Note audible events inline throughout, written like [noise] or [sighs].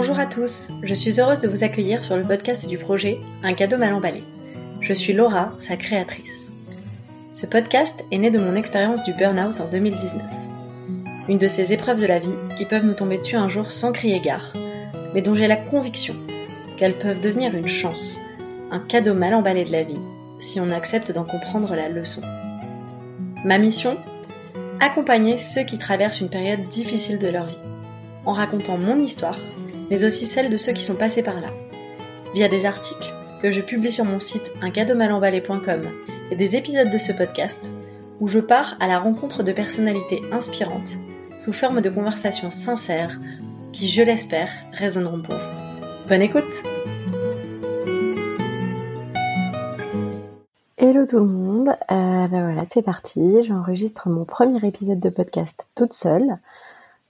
Bonjour à tous, je suis heureuse de vous accueillir sur le podcast du projet Un cadeau mal emballé. Je suis Laura, sa créatrice. Ce podcast est né de mon expérience du burn-out en 2019. Une de ces épreuves de la vie qui peuvent nous tomber dessus un jour sans crier gare, mais dont j'ai la conviction qu'elles peuvent devenir une chance, un cadeau mal emballé de la vie, si on accepte d'en comprendre la leçon. Ma mission Accompagner ceux qui traversent une période difficile de leur vie, en racontant mon histoire, mais aussi celle de ceux qui sont passés par là, via des articles que je publie sur mon site uncadeaumalemballé.com et des épisodes de ce podcast, où je pars à la rencontre de personnalités inspirantes, sous forme de conversations sincères, qui, je l'espère, résonneront pour vous. Bonne écoute Hello tout le monde, euh, ben voilà c'est parti, j'enregistre mon premier épisode de podcast toute seule.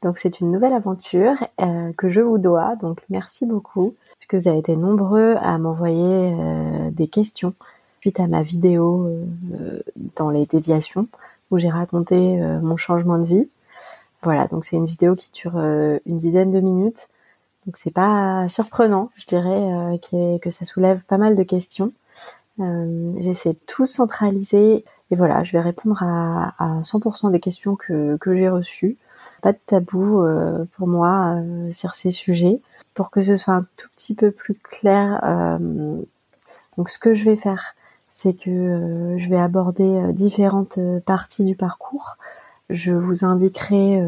Donc c'est une nouvelle aventure euh, que je vous dois, donc merci beaucoup, puisque vous avez été nombreux à m'envoyer euh, des questions suite à ma vidéo euh, dans les déviations, où j'ai raconté mon changement de vie. Voilà, donc c'est une vidéo qui dure une dizaine de minutes, donc c'est pas surprenant, je dirais, que ça soulève pas mal de questions. J'essaie de tout centraliser et voilà, je vais répondre à, à 100% des questions que, que j'ai reçues. Pas de tabou euh, pour moi euh, sur ces sujets. Pour que ce soit un tout petit peu plus clair, donc ce que je vais faire, c'est que je vais aborder différentes parties du parcours. Je vous indiquerai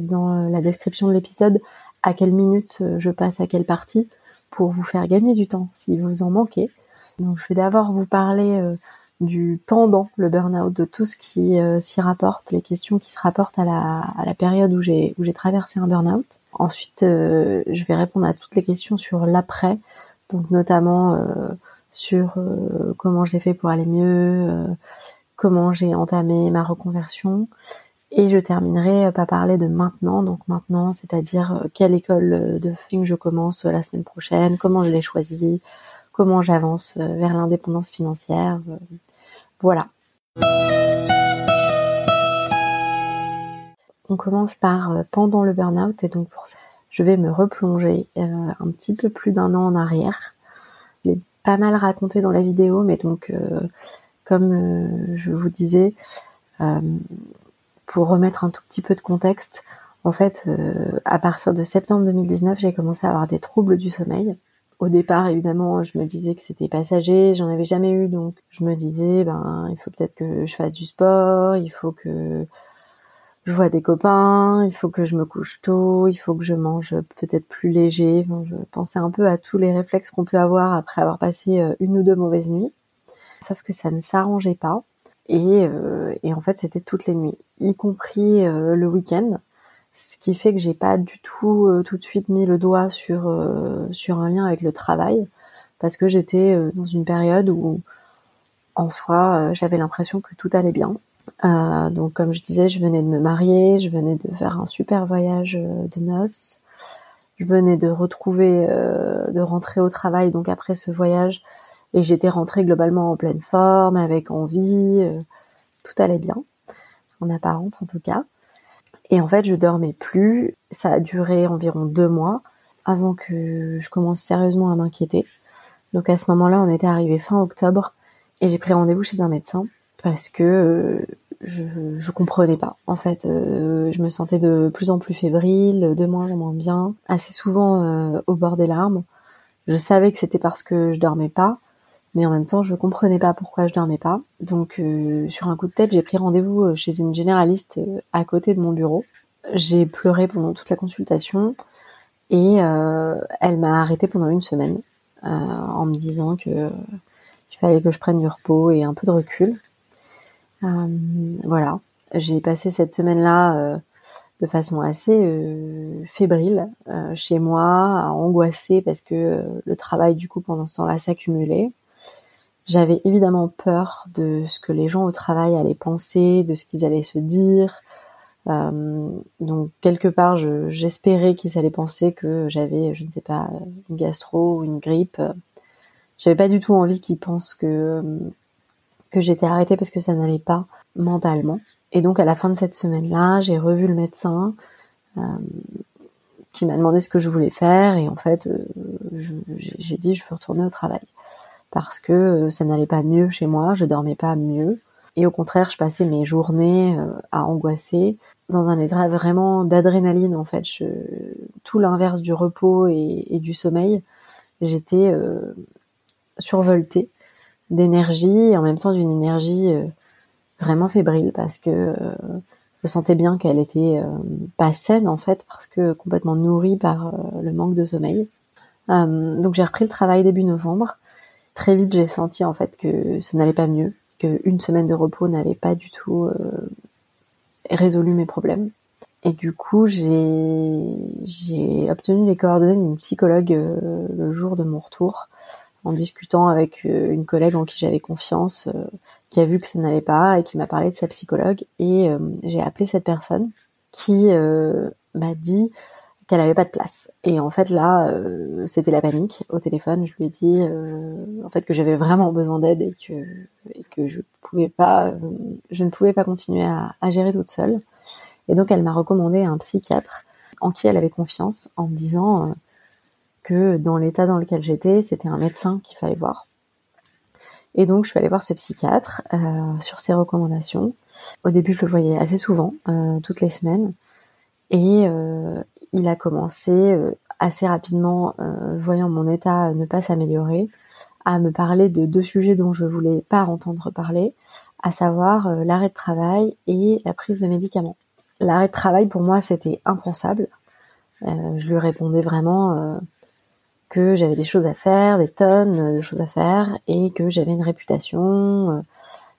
dans la description de l'épisode à quelle minute je passe à quelle partie pour vous faire gagner du temps si vous en manquez. Donc je vais d'abord vous parler euh, du pendant le burn-out, de tout ce qui euh, s'y rapporte, les questions qui se rapportent à la, période où j'ai traversé un burn-out. Ensuite, euh, je vais répondre à toutes les questions sur l'après, donc notamment sur comment j'ai fait pour aller mieux, comment j'ai entamé ma reconversion. Et je terminerai par parler de maintenant, donc maintenant, c'est-à-dire quelle école de film je commence la semaine prochaine, comment je l'ai choisie, comment j'avance euh, vers l'indépendance financière. Euh, voilà. On commence par euh, pendant le burn-out et donc pour ça, je vais me replonger un petit peu plus d'un an en arrière. Je l'ai pas mal raconté dans la vidéo, mais donc comme je vous disais, pour remettre un tout petit peu de contexte, en fait, à partir de septembre 2019, j'ai commencé à avoir des troubles du sommeil au départ, évidemment, je me disais que c'était passager, j'en avais jamais eu, donc je me disais, ben, il faut peut-être que je fasse du sport, il faut que je vois des copains, il faut que je me couche tôt, il faut que je mange peut-être plus léger. je pensais un peu à tous les réflexes qu'on peut avoir après avoir passé euh, une ou deux mauvaises nuits. Sauf que ça ne s'arrangeait pas. Et, euh, et en fait, c'était toutes les nuits, y compris euh, le week-end ce qui fait que j'ai pas du tout euh, tout de suite mis le doigt sur euh, sur un lien avec le travail parce que j'étais euh, dans une période où en soi j'avais l'impression que tout allait bien. donc comme je disais, je venais de me marier, je venais de faire un super voyage de noces, je venais de retrouver, de rentrer au travail donc après ce voyage et j'étais rentrée globalement en pleine forme, avec envie, tout allait bien, en apparence en tout cas. Et en fait, je dormais plus. Ça a duré environ deux mois avant que je commence sérieusement à m'inquiéter. Donc à ce moment-là, on était arrivé fin octobre et j'ai pris rendez-vous chez un médecin parce que euh, je, je comprenais pas. En fait, euh, je me sentais de plus en plus fébrile, de moins en moins bien, assez souvent euh, au bord des larmes. Je savais que c'était parce que je dormais pas, mais en même temps je comprenais pas pourquoi je dormais pas. Donc euh, sur un coup de tête, j'ai pris rendez-vous euh, chez une généraliste euh, à côté de mon bureau. J'ai pleuré pendant toute la consultation et elle m'a arrêté pendant une semaine en me disant que il fallait que je prenne du repos et un peu de recul. voilà, j'ai passé cette semaine-là de façon assez fébrile chez moi, à angoisser parce que le travail du coup pendant ce temps-là s'accumulait. J'avais évidemment peur de ce que les gens au travail allaient penser, de ce qu'ils allaient se dire. Euh, donc quelque part, j'espérais qu'ils allaient penser que j'avais, je ne sais pas, une gastro ou une grippe. J'avais pas du tout envie qu'ils pensent que que j'étais arrêtée parce que ça n'allait pas mentalement. Et donc à la fin de cette semaine-là, j'ai revu le médecin euh, qui m'a demandé ce que je voulais faire et en fait j'ai dit je veux retourner au travail parce que ça n'allait pas mieux chez moi, je dormais pas mieux et au contraire je passais mes journées à angoisser dans un état vraiment d'adrénaline en fait, je, tout l'inverse du repos et, du sommeil. J'étais survoltée d'énergie et en même temps d'une énergie vraiment fébrile parce que euh, je sentais bien qu'elle était euh, pas saine en fait parce que complètement nourrie par euh, le manque de sommeil. donc j'ai repris le travail début novembre. Très vite j'ai senti en fait que ça n'allait pas mieux, qu'une semaine de repos n'avait pas du tout résolu mes problèmes. Et du coup, j'ai obtenu les coordonnées d'une psychologue le jour de mon retour en discutant avec euh, une collègue en qui j'avais confiance, euh, qui a vu que ça n'allait pas et qui m'a parlé de sa psychologue. Et euh, j'ai appelé cette personne qui m'a dit qu'elle avait pas de place. Et en fait là, c'était la panique au téléphone. Je lui ai dit en fait que j'avais vraiment besoin d'aide et que je pouvais pas, je ne pouvais pas continuer à, gérer toute seule. Et donc elle m'a recommandé un psychiatre en qui elle avait confiance, en me disant que dans l'état dans lequel j'étais, c'était un médecin qu'il fallait voir. Et donc je suis allée voir ce psychiatre euh, sur ses recommandations. Au début, je le voyais assez souvent, euh, toutes les semaines, et euh, il a commencé assez rapidement, voyant mon état ne pas s'améliorer, à me parler de deux sujets dont je voulais pas entendre parler, à savoir l'arrêt de travail et la prise de médicaments. L'arrêt de travail pour moi c'était impensable. je lui répondais vraiment que j'avais des choses à faire, des tonnes de choses à faire, et que j'avais une réputation, euh,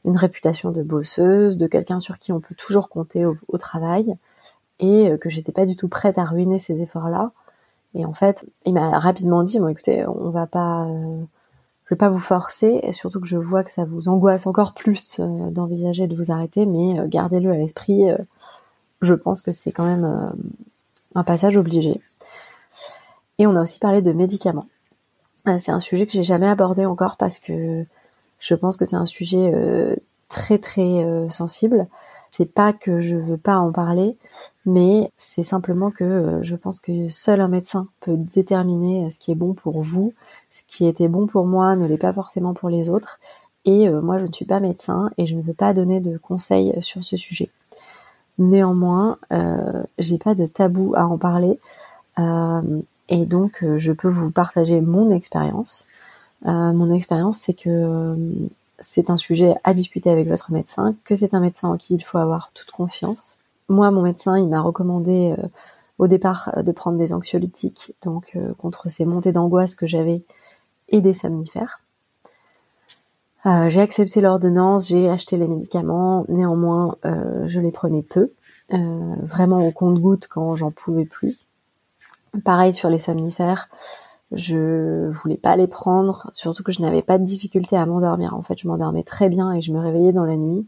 une réputation de bosseuse, de quelqu'un sur qui on peut toujours compter au, travail, et euh, que j'étais pas du tout prête à ruiner ces efforts-là. Et en fait, il m'a rapidement dit, bon écoutez, on va pas, euh, je vais pas vous forcer, et surtout que je vois que ça vous angoisse encore plus d'envisager de vous arrêter, mais gardez-le à l'esprit. je pense que c'est quand même un passage obligé. Et on a aussi parlé de médicaments. Euh, c'est un sujet que j'ai jamais abordé encore parce que je pense que c'est un sujet euh, très très euh, sensible. C'est pas que je veux pas en parler, mais c'est simplement que je pense que seul un médecin peut déterminer ce qui est bon pour vous. Ce qui était bon pour moi ne l'est pas forcément pour les autres. Et moi, je ne suis pas médecin et je ne veux pas donner de conseils sur ce sujet. Néanmoins, euh, j'ai pas de tabou à en parler. Et donc, euh, je peux vous partager mon expérience. Euh, mon expérience, c'est que euh, c'est un sujet à discuter avec votre médecin, que c'est un médecin en qui il faut avoir toute confiance. Moi, mon médecin, il m'a recommandé au départ de prendre des anxiolytiques, donc contre ces montées d'angoisse que j'avais, et des somnifères. j'ai accepté l'ordonnance, j'ai acheté les médicaments, néanmoins, je les prenais peu, vraiment au compte-goutte quand j'en pouvais plus. Pareil sur les somnifères, je voulais pas les prendre, surtout que je n'avais pas de difficulté à m'endormir. En fait, je m'endormais très bien et je me réveillais dans la nuit.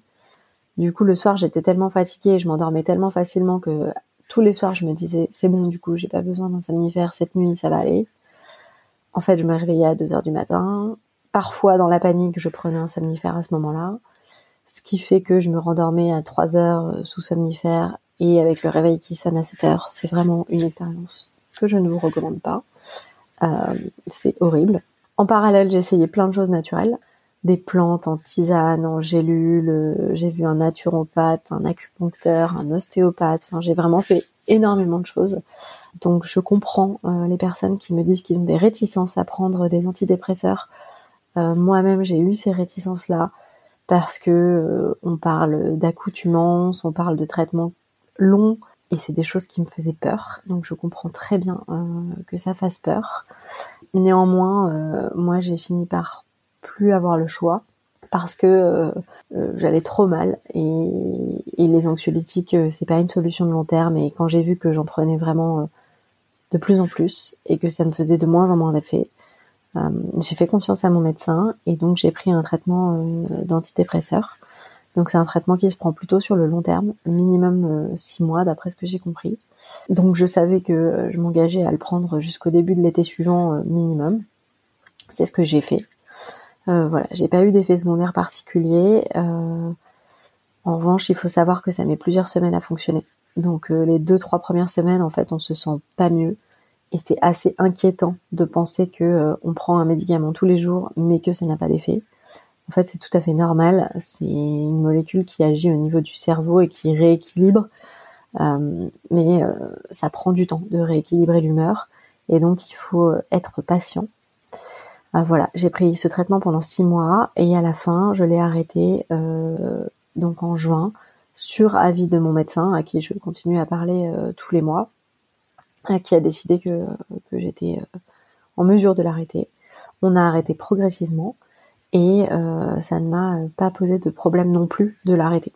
Du coup, le soir, j'étais tellement fatiguée et je m'endormais tellement facilement que tous les soirs, je me disais, c'est bon, du coup, j'ai pas besoin d'un somnifère, cette nuit, ça va aller. En fait, je me réveillais à 2 heures du matin. Parfois, dans la panique, je prenais un somnifère à ce moment-là. Ce qui fait que je me rendormais à 3 heures sous somnifère et avec le réveil qui sonne à 7 heures. C'est vraiment une expérience que je ne vous recommande pas. Euh, c'est horrible. En parallèle, j'ai essayé plein de choses naturelles, des plantes en tisane, en gélule. Euh, j'ai vu un naturopathe, un acupuncteur, un ostéopathe. Enfin, j'ai vraiment fait énormément de choses. Donc, je comprends euh, les personnes qui me disent qu'ils ont des réticences à prendre des antidépresseurs. Moi-même, j'ai eu ces réticences-là parce que on parle d'accoutumance, on parle de traitements longs et c'est des choses qui me faisaient peur, donc je comprends très bien euh, que ça fasse peur. Néanmoins, euh, moi j'ai fini par plus avoir le choix parce que euh, j'allais trop mal. Et, les anxiolytiques c'est pas une solution de long terme. Et quand j'ai vu que j'en prenais vraiment de plus en plus et que ça me faisait de moins en moins d'effet, j'ai fait confiance à mon médecin. Et donc j'ai pris un traitement d'antidépresseur donc c'est un traitement qui se prend plutôt sur le long terme, minimum euh, six mois d'après ce que j'ai compris. Donc je savais que euh, je m'engageais à le prendre jusqu'au début de l'été suivant euh, minimum. C'est ce que j'ai fait. Euh, voilà, j'ai pas eu d'effet secondaire particulier. en revanche, il faut savoir que ça met plusieurs semaines à fonctionner. Donc les deux trois premières semaines, en fait, on se sent pas mieux et c'est assez inquiétant de penser que on prend un médicament tous les jours, mais que ça n'a pas d'effet. En fait, c'est tout à fait normal. C'est une molécule qui agit au niveau du cerveau et qui rééquilibre. Euh, mais euh, ça prend du temps de rééquilibrer l'humeur. Et donc, il faut être patient. Euh, voilà, j'ai pris ce traitement pendant six mois et à la fin, je l'ai arrêté donc en juin sur avis de mon médecin à qui je continue à parler tous les mois, qui a décidé que, que j'étais en mesure de l'arrêter. On a arrêté progressivement et euh, ça ne m'a pas posé de problème non plus de l'arrêter.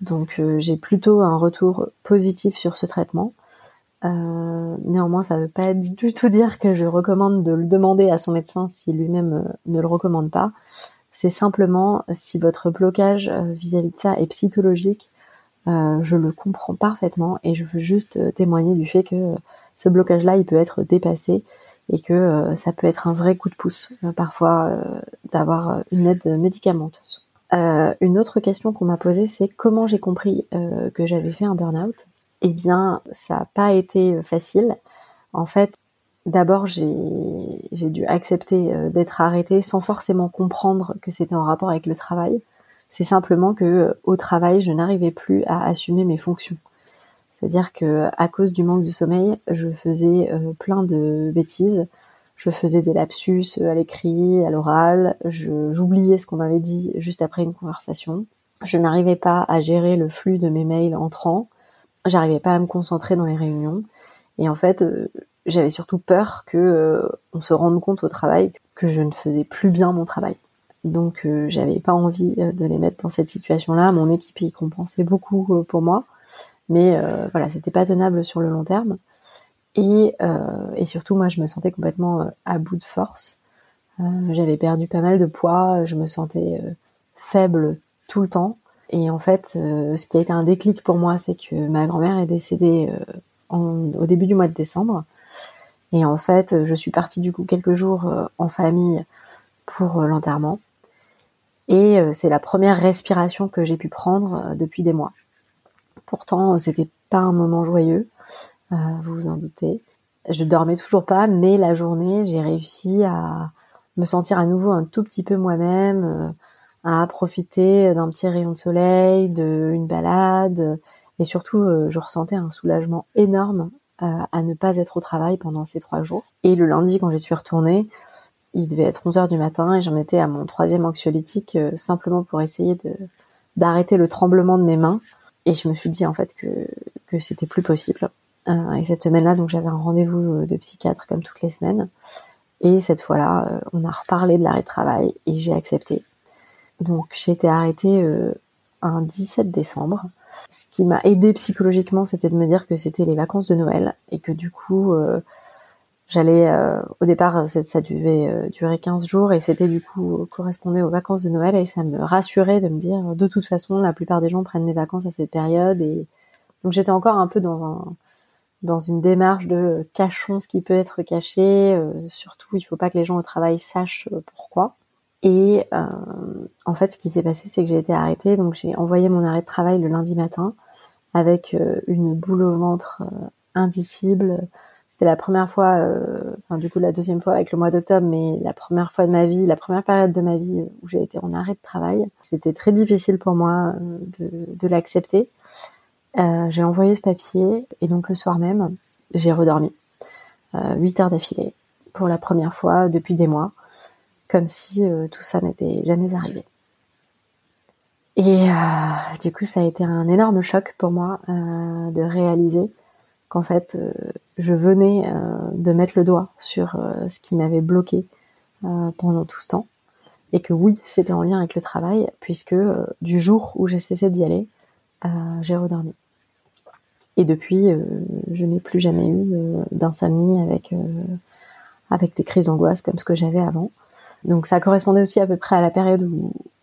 Donc euh, j'ai plutôt un retour positif sur ce traitement. Euh, néanmoins, ça ne veut pas du tout dire que je recommande de le demander à son médecin si lui-même ne le recommande pas. C'est simplement si votre blocage vis-à-vis de ça est psychologique, je le comprends parfaitement et je veux juste témoigner du fait que ce blocage-là, il peut être dépassé et que euh, ça peut être un vrai coup de pouce euh, parfois euh, d'avoir une aide médicamenteuse. une autre question qu'on m'a posée, c'est comment j'ai compris que j'avais fait un burn-out? Eh bien, ça n'a pas été facile. En fait, d'abord, j'ai dû accepter d'être arrêtée sans forcément comprendre que c'était en rapport avec le travail. C'est simplement que au travail, je n'arrivais plus à assumer mes fonctions. C'est-à-dire que à cause du manque de sommeil, je faisais euh, plein de bêtises. Je faisais des lapsus euh, à l'écrit, à l'oral. J'oubliais ce qu'on m'avait dit juste après une conversation. Je n'arrivais pas à gérer le flux de mes mails entrants. J'arrivais pas à me concentrer dans les réunions. Et en fait, euh, j'avais surtout peur que on se rende compte au travail que je ne faisais plus bien mon travail. Donc j'avais pas envie de les mettre dans cette situation-là. Mon équipe y compensait beaucoup pour moi. Mais euh, voilà, c'était pas tenable sur le long terme. Et, euh, et surtout, moi, je me sentais complètement euh, à bout de force. J'avais perdu pas mal de poids, je me sentais faible tout le temps. Et en fait, ce qui a été un déclic pour moi, c'est que ma grand-mère est décédée au début du mois de décembre. Et en fait, je suis partie du coup quelques jours en famille pour l'enterrement. Et c'est la première respiration que j'ai pu prendre depuis des mois. Pourtant, c'était pas un moment joyeux, euh, vous vous en doutez. Je dormais toujours pas, mais la journée, j'ai réussi à me sentir à nouveau un tout petit peu moi-même, euh, à profiter d'un petit rayon de soleil, d'une balade, et surtout, euh, je ressentais un soulagement énorme à ne pas être au travail pendant ces trois jours. Et le lundi, quand j'y suis retournée, il devait être 11 heures du matin et j'en étais à mon troisième anxiolytique simplement pour essayer d'arrêter le tremblement de mes mains et je me suis dit en fait que, c'était plus possible. Euh, et cette semaine-là, donc j'avais un rendez-vous euh, de psychiatre comme toutes les semaines. Et cette fois-là, euh, on a reparlé de l'arrêt de travail et j'ai accepté. Donc j'ai été arrêtée un 17 décembre. Ce qui m'a aidé psychologiquement, c'était de me dire que c'était les vacances de Noël et que du coup, J'allais euh, au départ ça, ça devait euh, durer 15 jours et c'était du coup correspondait aux vacances de Noël et ça me rassurait de me dire de toute façon la plupart des gens prennent des vacances à cette période et donc j'étais encore un peu dans un dans une démarche de cachons ce qui peut être caché euh, surtout il faut pas que les gens au travail sachent pourquoi. Et en fait ce qui s'est passé c'est que j'ai été arrêtée donc j'ai envoyé mon arrêt de travail le lundi matin avec une boule au ventre indicible c'était la première fois, euh, enfin du coup la deuxième fois avec le mois d'octobre, mais la première fois de ma vie, la première période de ma vie où j'ai été en arrêt de travail. C'était très difficile pour moi euh, de, l'accepter. Euh, j'ai envoyé ce papier et donc le soir même, j'ai redormi. Euh, 8 heures d'affilée pour la première fois depuis des mois, comme si tout ça n'était jamais arrivé. Et du coup, ça a été un énorme choc pour moi de réaliser qu'en fait, euh, je venais euh, de mettre le doigt sur euh, ce qui m'avait bloqué pendant tout ce temps. Et que oui, c'était en lien avec le travail, puisque du jour où j'ai cessé d'y aller, j'ai redormi. Et depuis, je n'ai plus jamais eu d'insomnie avec avec des crises d'angoisse comme ce que j'avais avant. Donc ça correspondait aussi à peu près à la période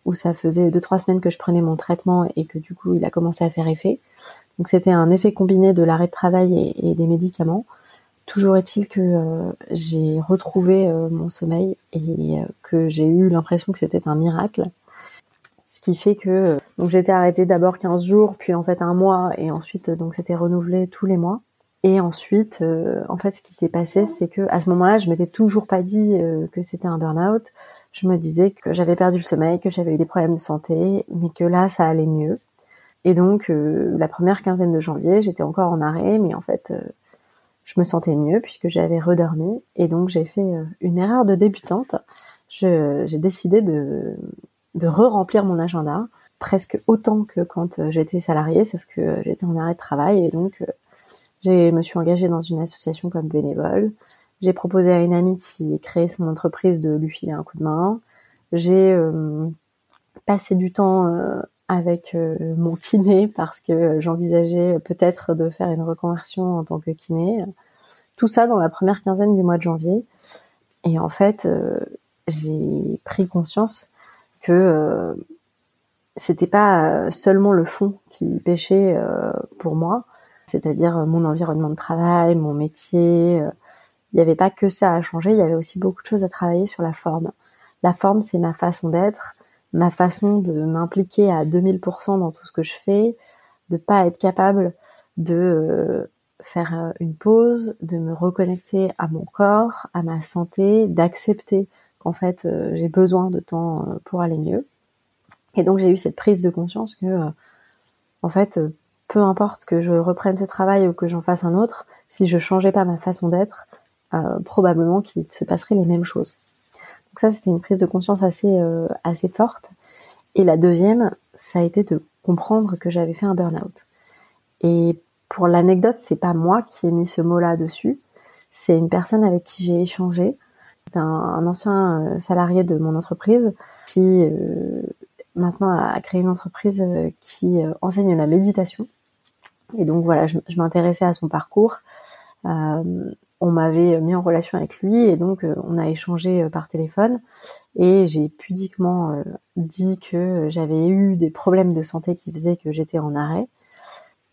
où, ça faisait deux trois semaines que je prenais mon traitement et que du coup il a commencé à faire effet. Donc c'était un effet combiné de l'arrêt de travail et, des médicaments. Toujours est-il que euh, j'ai retrouvé euh, mon sommeil et euh, que j'ai eu l'impression que c'était un miracle. Ce qui fait que Donc j'étais arrêtée d'abord 15 jours, puis en fait un mois, et ensuite donc c'était renouvelé tous les mois. Et ensuite, en fait, ce qui s'est passé, c'est que à ce moment-là, je m'étais toujours pas dit que c'était un burn-out. Je me disais que j'avais perdu le sommeil, que j'avais eu des problèmes de santé, mais que là, ça allait mieux. Et donc, euh, la première quinzaine de janvier, j'étais encore en arrêt, mais en fait, je me sentais mieux puisque j'avais redormi. Et donc, j'ai fait une erreur de débutante. J'ai décidé de, de re-remplir mon agenda presque autant que quand j'étais salariée, sauf que j'étais en arrêt de travail et donc je me suis engagée dans une association comme bénévole. J'ai proposé à une amie qui créé son entreprise de lui filer un coup de main. J'ai euh, passé du temps euh, avec euh, mon kiné parce que j'envisageais peut-être de faire une reconversion en tant que kiné. Tout ça dans la première quinzaine du mois de janvier. Et en fait, j'ai pris conscience que c'était pas seulement le fond qui pêchait pour moi, c'est-à-dire euh, mon environnement de travail, mon métier. Euh, il n'y avait pas que ça à changer, il y avait aussi beaucoup de choses à travailler sur la forme. La forme, c'est ma façon d'être, ma façon de m'impliquer à 2000% dans tout ce que je fais, de pas être capable de euh, faire une pause, de me reconnecter à mon corps, à ma santé, d'accepter qu'en fait j'ai besoin de temps pour aller mieux. Et donc j'ai eu cette prise de conscience que en fait peu importe que je reprenne ce travail ou que j'en fasse un autre, si je changeais pas ma façon d'être, euh, probablement qu'il se passerait les mêmes choses. Donc ça, c'était une prise de conscience assez euh, assez forte. Et la deuxième, ça a été de comprendre que j'avais fait un burn-out. Et pour l'anecdote, c'est pas moi qui ai mis ce mot-là dessus, c'est une personne avec qui j'ai échangé, un, un, ancien euh, salarié de mon entreprise qui maintenant a créé une entreprise qui enseigne la méditation et donc voilà, je, m'intéressais à son parcours. Euh, on m'avait mis en relation avec lui et donc euh, on a échangé euh, par téléphone et j'ai pudiquement dit que j'avais eu des problèmes de santé qui faisaient que j'étais en arrêt.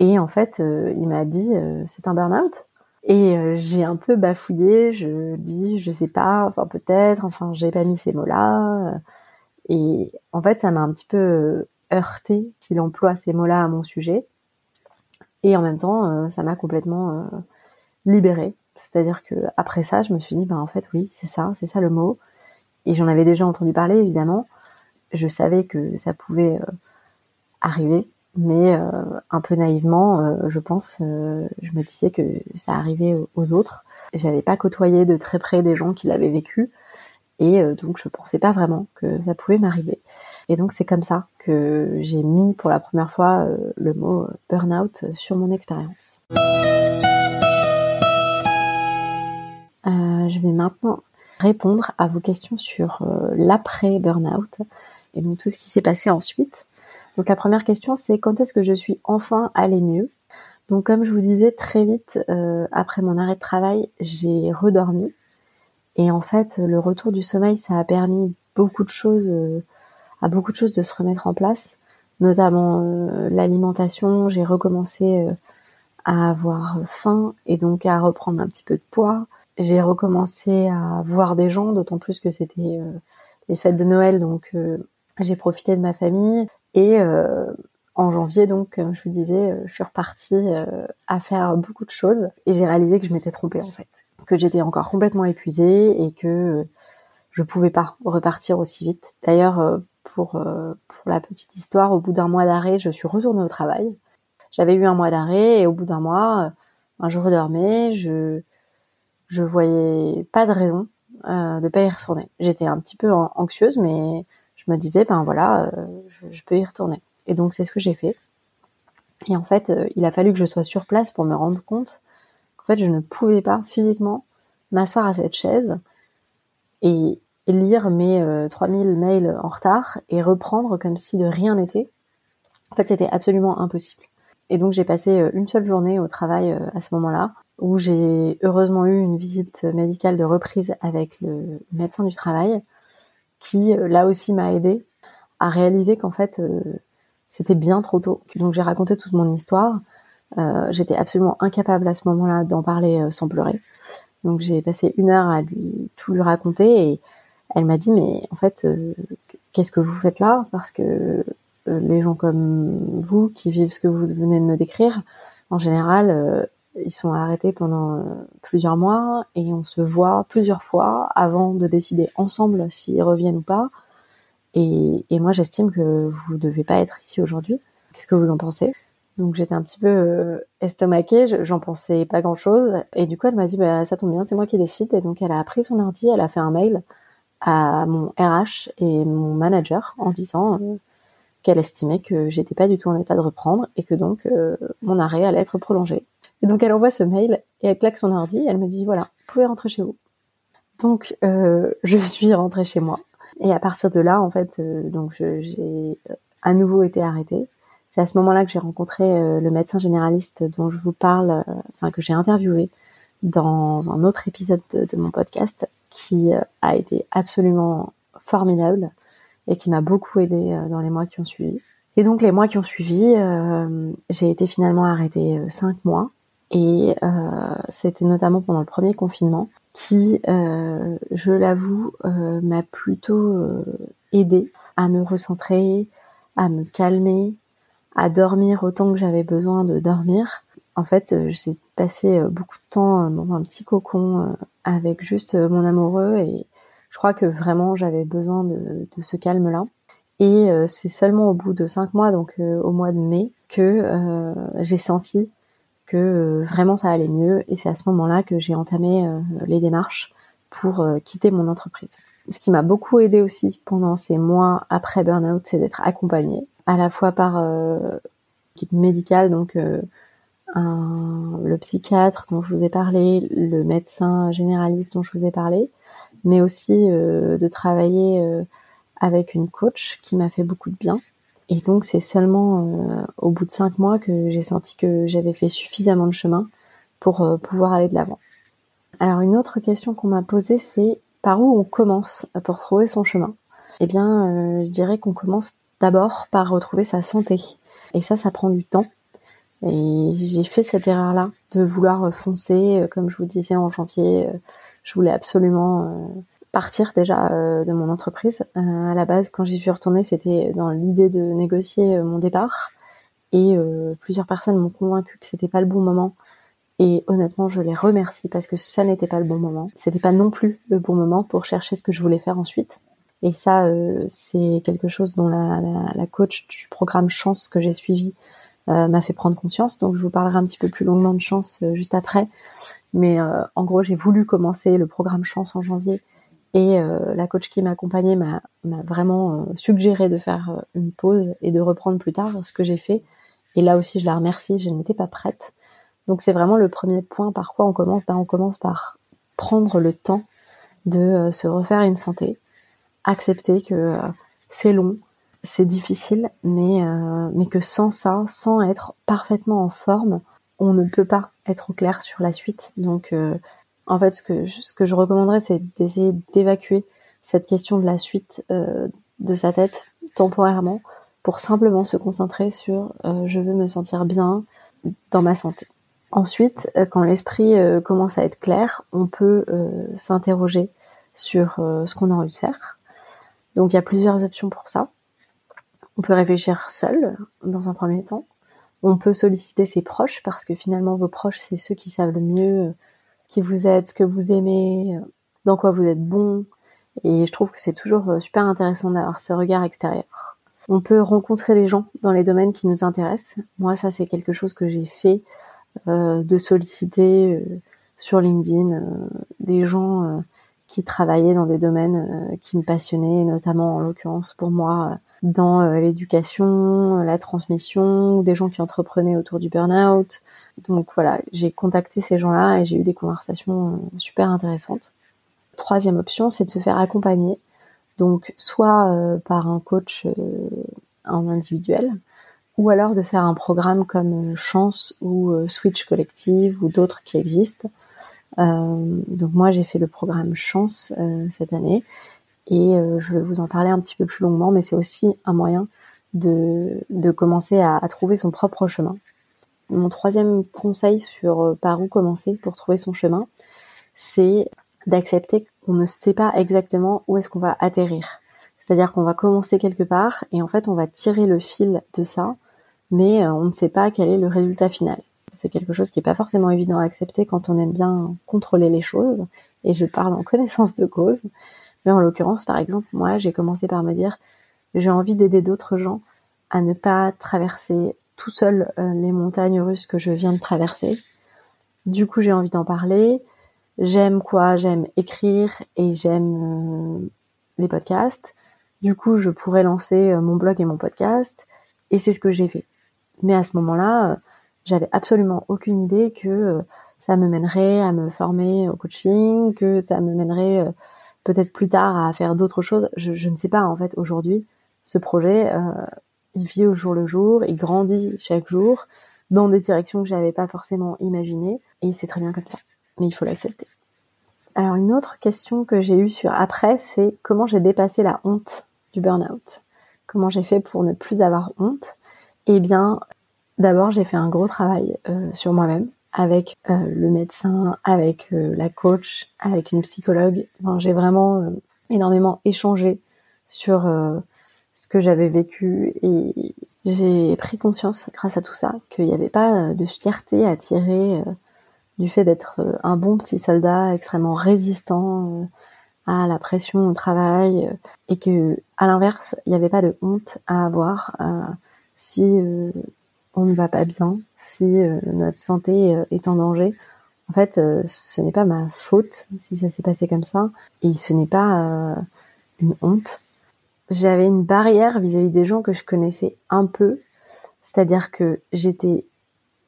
Et en fait, il m'a dit c'est un burn-out. Et j'ai un peu bafouillé, je dis je sais pas, enfin peut-être, enfin j'ai pas mis ces mots-là. Et en fait, ça m'a un petit peu heurté qu'il emploie ces mots-là à mon sujet. Et en même temps, euh, ça m'a complètement euh, libérée. C'est-à-dire que après ça, je me suis dit, ben en fait, oui, c'est ça, c'est ça le mot. Et j'en avais déjà entendu parler, évidemment. Je savais que ça pouvait euh, arriver, mais un peu naïvement, je pense, je me disais que ça arrivait aux autres. J'avais pas côtoyé de très près des gens qui l'avaient vécu, et donc je pensais pas vraiment que ça pouvait m'arriver. Et donc c'est comme ça que j'ai mis pour la première fois euh, le mot euh, burn-out sur mon expérience. Je vais maintenant répondre à vos questions sur l'après burn-out et donc tout ce qui s'est passé ensuite. Donc la première question c'est quand est-ce que je suis enfin allée mieux? Donc comme je vous disais très vite après mon arrêt de travail, j'ai redormi et en fait le retour du sommeil ça a permis beaucoup de choses à beaucoup de choses de se remettre en place, notamment euh, l'alimentation. J'ai recommencé euh, à avoir faim et donc à reprendre un petit peu de poids. J'ai recommencé à voir des gens, d'autant plus que c'était euh, les fêtes de Noël, donc j'ai profité de ma famille. Et en janvier, donc, comme je vous disais, je suis repartie à faire beaucoup de choses et j'ai réalisé que je m'étais trompée en fait, que j'étais encore complètement épuisée et que je pouvais pas repartir aussi vite. D'ailleurs, pour, euh, pour la petite histoire, au bout d'un mois d'arrêt, je suis retournée au travail. J'avais eu un mois d'arrêt et au bout d'un mois, euh, ben, je redormais, je je voyais pas de raison euh, de pas y retourner. J'étais un petit peu anxieuse, mais je me disais ben voilà, euh, je, peux y retourner. Et donc c'est ce que j'ai fait. Et en fait, il a fallu que je sois sur place pour me rendre compte qu'en fait je ne pouvais pas physiquement m'asseoir à cette chaise et lire mes 3000 euh, mails en retard et reprendre comme si de rien n'était. En fait, c'était absolument impossible. Et donc j'ai passé euh, une seule journée au travail euh, à ce moment-là, où j'ai heureusement eu une visite médicale de reprise avec le médecin du travail, qui là aussi m'a aidé à réaliser qu'en fait c'était bien trop tôt. Donc j'ai raconté toute mon histoire. J'étais absolument incapable à ce moment-là d'en parler sans pleurer. Donc j'ai passé une heure à lui tout lui raconter et elle m'a dit mais en fait euh, qu'est-ce que vous faites là? Parce que les gens comme vous qui vivent ce que vous venez de me décrire, en général, ils sont arrêtés pendant plusieurs mois et on se voit plusieurs fois avant de décider ensemble s'ils reviennent ou pas. Et, moi, j'estime que vous ne devez pas être ici aujourd'hui. Qu'est-ce que vous en pensez? Donc j'étais un petit peu euh, estomaquée, j'en pensais pas grand-chose. Et du coup, elle m'a dit, bah, ça tombe bien, c'est moi qui décide. Et donc elle a pris son ordi, elle a fait un mail à mon RH et mon manager en disant euh, qu'elle estimait que j'étais pas du tout en état de reprendre et que donc euh, mon arrêt allait être prolongé. Et donc elle envoie ce mail et elle claque son ordi. elle me dit, voilà, vous pouvez rentrer chez vous. Donc [laughs] je suis rentrée chez moi. Et à partir de là, en fait, donc j'ai à nouveau été arrêtée c'est à ce moment-là que j'ai rencontré euh, le médecin généraliste dont je vous parle, euh, enfin que j'ai interviewé dans un autre épisode de, mon podcast, qui euh, a été absolument formidable et qui m'a beaucoup aidé dans les mois qui ont suivi. Et donc les mois qui ont suivi, j'ai été finalement arrêtée cinq mois et c'était notamment pendant le premier confinement qui, je l'avoue, m'a plutôt aidé à me recentrer, à me calmer, à dormir autant que j'avais besoin de dormir. En fait, euh, j'ai passé euh, beaucoup de temps euh, dans un petit cocon avec juste mon amoureux et je crois que vraiment j'avais besoin de, ce calme-là. Et c'est seulement au bout de cinq mois, donc au mois de mai, que j'ai senti que vraiment ça allait mieux. Et c'est à ce moment-là que j'ai entamé les démarches pour quitter mon entreprise. Ce qui m'a beaucoup aidé aussi pendant ces mois après burn-out, c'est d'être accompagnée à la fois par euh, l'équipe médicale, donc euh, le psychiatre dont je vous ai parlé, le médecin généraliste dont je vous ai parlé, mais aussi euh, de travailler avec une coach qui m'a fait beaucoup de bien. Et donc c'est seulement au bout de cinq mois que j'ai senti que j'avais fait suffisamment de chemin pour pouvoir aller de l'avant. Alors une autre question qu'on m'a posée, c'est par où on commence pour trouver son chemin? Eh bien, je dirais qu'on commence d'abord par retrouver sa santé. Et ça, ça prend du temps. Et j'ai fait cette erreur-là de vouloir foncer, euh, comme je vous disais en janvier, euh, je voulais absolument euh, partir déjà de mon entreprise. à la base, quand j'y suis retournée, c'était dans l'idée de négocier mon départ. Et plusieurs personnes m'ont convaincu que c'était pas le bon moment. Et honnêtement, je les remercie parce que ça n'était pas le bon moment. C'était pas non plus le bon moment pour chercher ce que je voulais faire ensuite. Et ça, euh, c'est quelque chose dont la, coach du programme Chance que j'ai suivi euh, m'a fait prendre conscience. Donc je vous parlerai un petit peu plus longuement de Chance euh, juste après. Mais en gros, j'ai voulu commencer le programme Chance en janvier. Et la coach qui m'accompagnait m'a vraiment suggéré de faire une pause et de reprendre plus tard ce que j'ai fait. Et là aussi, je la remercie, je n'étais pas prête. Donc c'est vraiment le premier point par quoi on commence. Ben, on commence par prendre le temps de se refaire une santé, accepter que euh, c'est long, c'est difficile, mais, euh, mais que sans ça, sans être parfaitement en forme, on ne peut pas être au clair sur la suite. Donc, euh, en fait, ce que, je, recommanderais, c'est d'essayer d'évacuer cette question de la suite de sa tête temporairement pour simplement se concentrer sur je veux me sentir bien dans ma santé. Ensuite, quand l'esprit commence à être clair, on peut s'interroger sur ce qu'on a envie de faire, donc il y a plusieurs options pour ça. On peut réfléchir seul dans un premier temps. On peut solliciter ses proches parce que finalement vos proches c'est ceux qui savent le mieux qui vous êtes, ce que vous aimez, dans quoi vous êtes bon. Et je trouve que c'est toujours euh, super intéressant d'avoir ce regard extérieur. On peut rencontrer des gens dans les domaines qui nous intéressent. Moi, ça, c'est quelque chose que j'ai fait, euh, de solliciter euh, sur LinkedIn des gens qui travaillaient dans des domaines euh, qui me passionnaient, notamment en l'occurrence pour moi euh, dans euh, l'éducation, la transmission, des gens qui entreprenaient autour du burn-out. Donc voilà, j'ai contacté ces gens-là et j'ai eu des conversations super intéressantes. Troisième option, c'est de se faire accompagner. Donc soit par un coach en individuel, ou alors de faire un programme comme Chance ou Switch Collective ou d'autres qui existent, euh, donc moi j'ai fait le programme Chance euh, cette année et euh, je vais vous en parler un petit peu plus longuement, mais c'est aussi un moyen de, de commencer à, à, trouver son propre chemin. Mon troisième conseil sur par où commencer pour trouver son chemin, c'est d'accepter qu'on ne sait pas exactement où est-ce qu'on va atterrir. C'est-à-dire qu'on va commencer quelque part et en fait on va tirer le fil de ça, mais euh, on ne sait pas quel est le résultat final. C'est quelque chose qui n'est pas forcément évident à accepter quand on aime bien contrôler les choses, et je parle en connaissance de cause. Mais en l'occurrence, par exemple, moi, j'ai commencé par me dire, j'ai envie d'aider d'autres gens à ne pas traverser tout seul euh, les montagnes russes que je viens de traverser. Du coup, j'ai envie d'en parler. J'aime quoi? J'aime écrire et j'aime euh, les podcasts. Du coup, je pourrais lancer euh, mon blog et mon podcast. Et c'est ce que j'ai fait. Mais à ce moment-là, j'avais absolument aucune idée que ça me mènerait à me former au coaching, que ça me mènerait peut-être plus tard à faire d'autres choses. Je, je, ne sais pas en fait aujourd'hui. Ce projet, euh, il vit au jour le jour, il grandit chaque jour dans des directions que j'avais pas forcément imaginées et c'est très bien comme ça. Mais il faut l'accepter. Alors une autre question que j'ai eue sur après, c'est comment j'ai dépassé la honte du burn-out? Comment j'ai fait pour ne plus avoir honte? Eh bien, d'abord j'ai fait un gros travail euh, sur moi-même avec euh, le médecin, avec euh, la coach, avec une psychologue. j'ai vraiment énormément échangé sur ce que j'avais vécu et j'ai pris conscience grâce à tout ça qu'il n'y avait pas de fierté à tirer euh, du fait d'être euh, un bon petit soldat extrêmement résistant euh, à la pression au travail et que à l'inverse il n'y avait pas de honte à avoir si on ne va pas bien si notre santé est en danger. En fait ce n'est pas ma faute si ça s'est passé comme ça et ce n'est pas une honte. J'avais une barrière vis-à-vis des gens que je connaissais un peu, c'est-à-dire que j'étais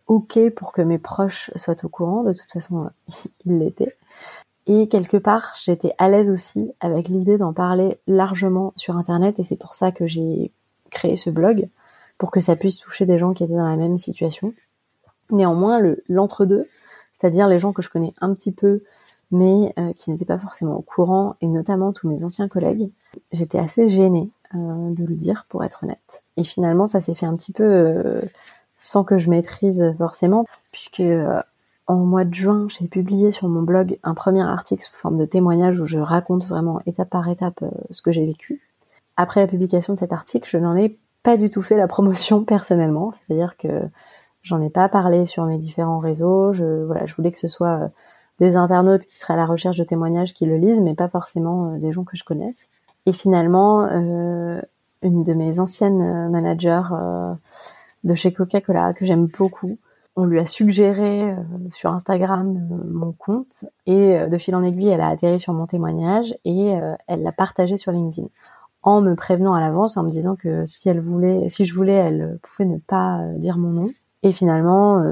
ok pour que mes proches soient au courant, de toute façon [laughs] ils l'étaient, et quelque part j'étais à l'aise aussi avec l'idée d'en parler largement sur internet, et c'est pour ça que j'ai créé ce blog pour que ça puisse toucher des gens qui étaient dans la même situation. Néanmoins, le l'entre-deux, c'est-à-dire les gens que je connais un petit peu, mais euh, qui n'étaient pas forcément au courant, et notamment tous mes anciens collègues. J'étais assez gênée euh, de le dire, pour être honnête. Et finalement, ça s'est fait un petit peu euh, sans que je maîtrise forcément, puisque en mois de juin, j'ai publié sur mon blog un premier article sous forme de témoignage où je raconte vraiment étape par étape ce que j'ai vécu. Après la publication de cet article, je n'en ai pas du tout fait la promotion [laughs] personnellement, c'est-à-dire que j'en ai pas parlé sur mes différents réseaux. Je voilà, je voulais que ce soit des internautes qui seraient à la recherche de témoignages qui le lisent, mais pas forcément euh, des gens que je connaisse. Et finalement, euh, une de mes anciennes euh, managers de chez Coca-Cola, que j'aime beaucoup, on lui a suggéré sur Instagram mon compte et de fil en aiguille, elle a atterri sur mon témoignage et elle l'a partagé sur LinkedIn en me prévenant à l'avance, en me disant que si elle voulait, si je voulais, elle pouvait ne pas dire mon nom. Et finalement,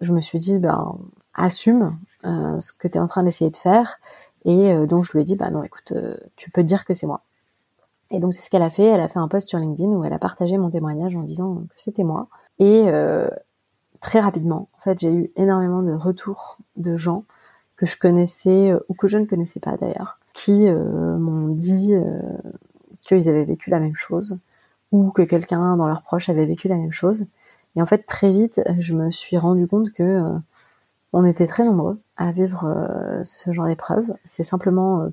je me suis dit, ben, assume euh, ce que tu es en train d'essayer de faire. Et euh, donc je lui ai dit, bah non, écoute, euh, tu peux dire que c'est moi. Et donc c'est ce qu'elle a fait. Elle a fait un post sur LinkedIn où elle a partagé mon témoignage en disant que c'était moi. Et très rapidement, en fait, j'ai eu énormément de retours de gens que je connaissais ou que je ne connaissais pas d'ailleurs, qui m'ont dit qu'ils avaient vécu la même chose ou que quelqu'un dans leurs proches avait vécu la même chose. Et en fait, très vite, je me suis rendu compte que on était très nombreux à vivre euh, ce genre d'épreuve. C'est simplement euh,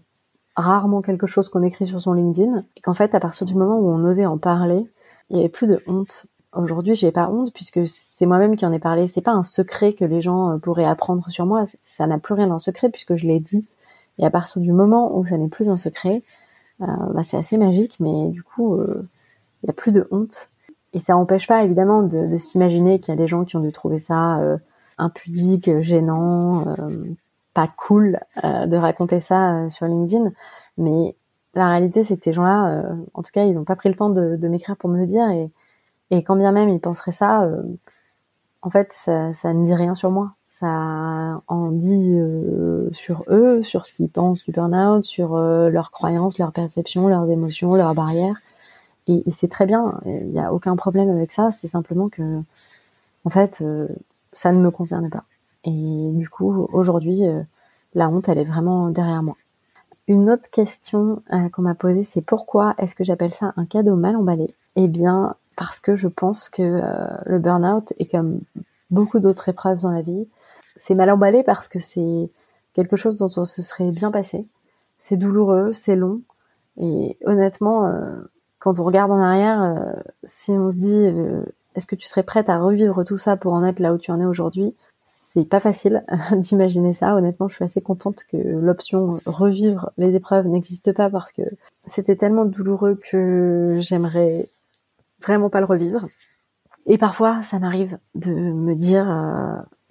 rarement quelque chose qu'on écrit sur son LinkedIn. Et qu'en fait, à partir du moment où on osait en parler, il y avait plus de honte. Aujourd'hui, j'ai pas honte puisque c'est moi-même qui en ai parlé. C'est pas un secret que les gens euh, pourraient apprendre sur moi. Ça n'a plus rien d'un secret puisque je l'ai dit. Et à partir du moment où ça n'est plus un secret, bah, c'est assez magique. Mais du coup, il y a plus de honte. Et ça n'empêche pas évidemment de, de s'imaginer qu'il y a des gens qui ont dû trouver ça impudique, gênant, euh, pas cool euh, de raconter ça euh, sur LinkedIn. Mais la réalité, c'est que ces gens-là, en tout cas, ils n'ont pas pris le temps de, m'écrire pour me le dire. Et, et quand bien même ils penseraient ça, en fait, ça, ça, ne dit rien sur moi. Ça en dit sur eux, sur ce qu'ils pensent du burn-out, sur leurs croyances, leurs perceptions, leurs émotions, leurs barrières. Et, et c'est très bien. Il n'y a aucun problème avec ça. C'est simplement que, en fait, ça ne me concerne pas. Et du coup, aujourd'hui, euh, la honte, elle est vraiment derrière moi. Une autre question euh, qu'on m'a posée, c'est pourquoi est-ce que j'appelle ça un cadeau mal emballé? Eh bien, parce que je pense que euh, le burn-out est comme beaucoup d'autres épreuves dans la vie. C'est mal emballé parce que c'est quelque chose dont on se serait bien passé. C'est douloureux, c'est long, Et honnêtement, euh, quand on regarde en arrière, euh, si on se dit est-ce que tu serais prête à revivre tout ça pour en être là où tu en es aujourd'hui, c'est pas facile [laughs] d'imaginer ça. Honnêtement, je suis assez contente que l'option revivre les épreuves n'existe pas parce que c'était tellement douloureux que j'aimerais vraiment pas le revivre. Et parfois, ça m'arrive de me dire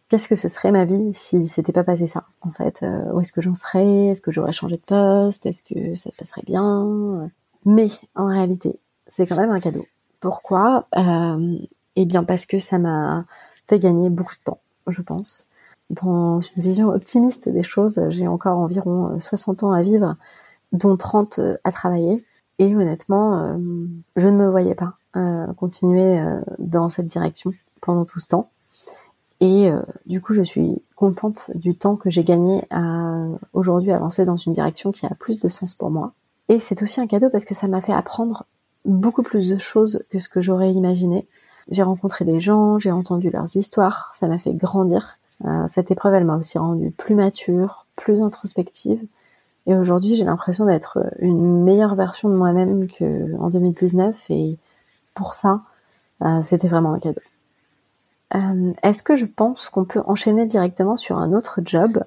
qu'est-ce que ce serait ma vie si c'était pas passé ça en fait euh, où est-ce que j'en serais est-ce que j'aurais changé de poste est-ce que ça se passerait bien? Mais en réalité c'est quand même un cadeau. Pourquoi? Euh, eh bien parce que ça m'a fait gagner beaucoup de temps je pense. Dans une vision optimiste des choses j'ai encore environ 60 ans à vivre dont 30 à travailler. Et honnêtement euh, je ne me voyais pas continuer dans cette direction pendant tout ce temps et euh, du coup, je suis contente du temps que j'ai gagné à aujourd'hui avancer dans une direction qui a plus de sens pour moi. Et c'est aussi un cadeau parce que ça m'a fait apprendre beaucoup plus de choses que ce que j'aurais imaginé. J'ai rencontré des gens, j'ai entendu leurs histoires, ça m'a fait grandir. Euh, cette épreuve, elle m'a aussi rendue plus mature, plus introspective. Et aujourd'hui, j'ai l'impression d'être une meilleure version de moi-même qu'en 2019. Et pour ça, euh, c'était vraiment un cadeau. Euh, est-ce que je pense qu'on peut enchaîner directement sur un autre job?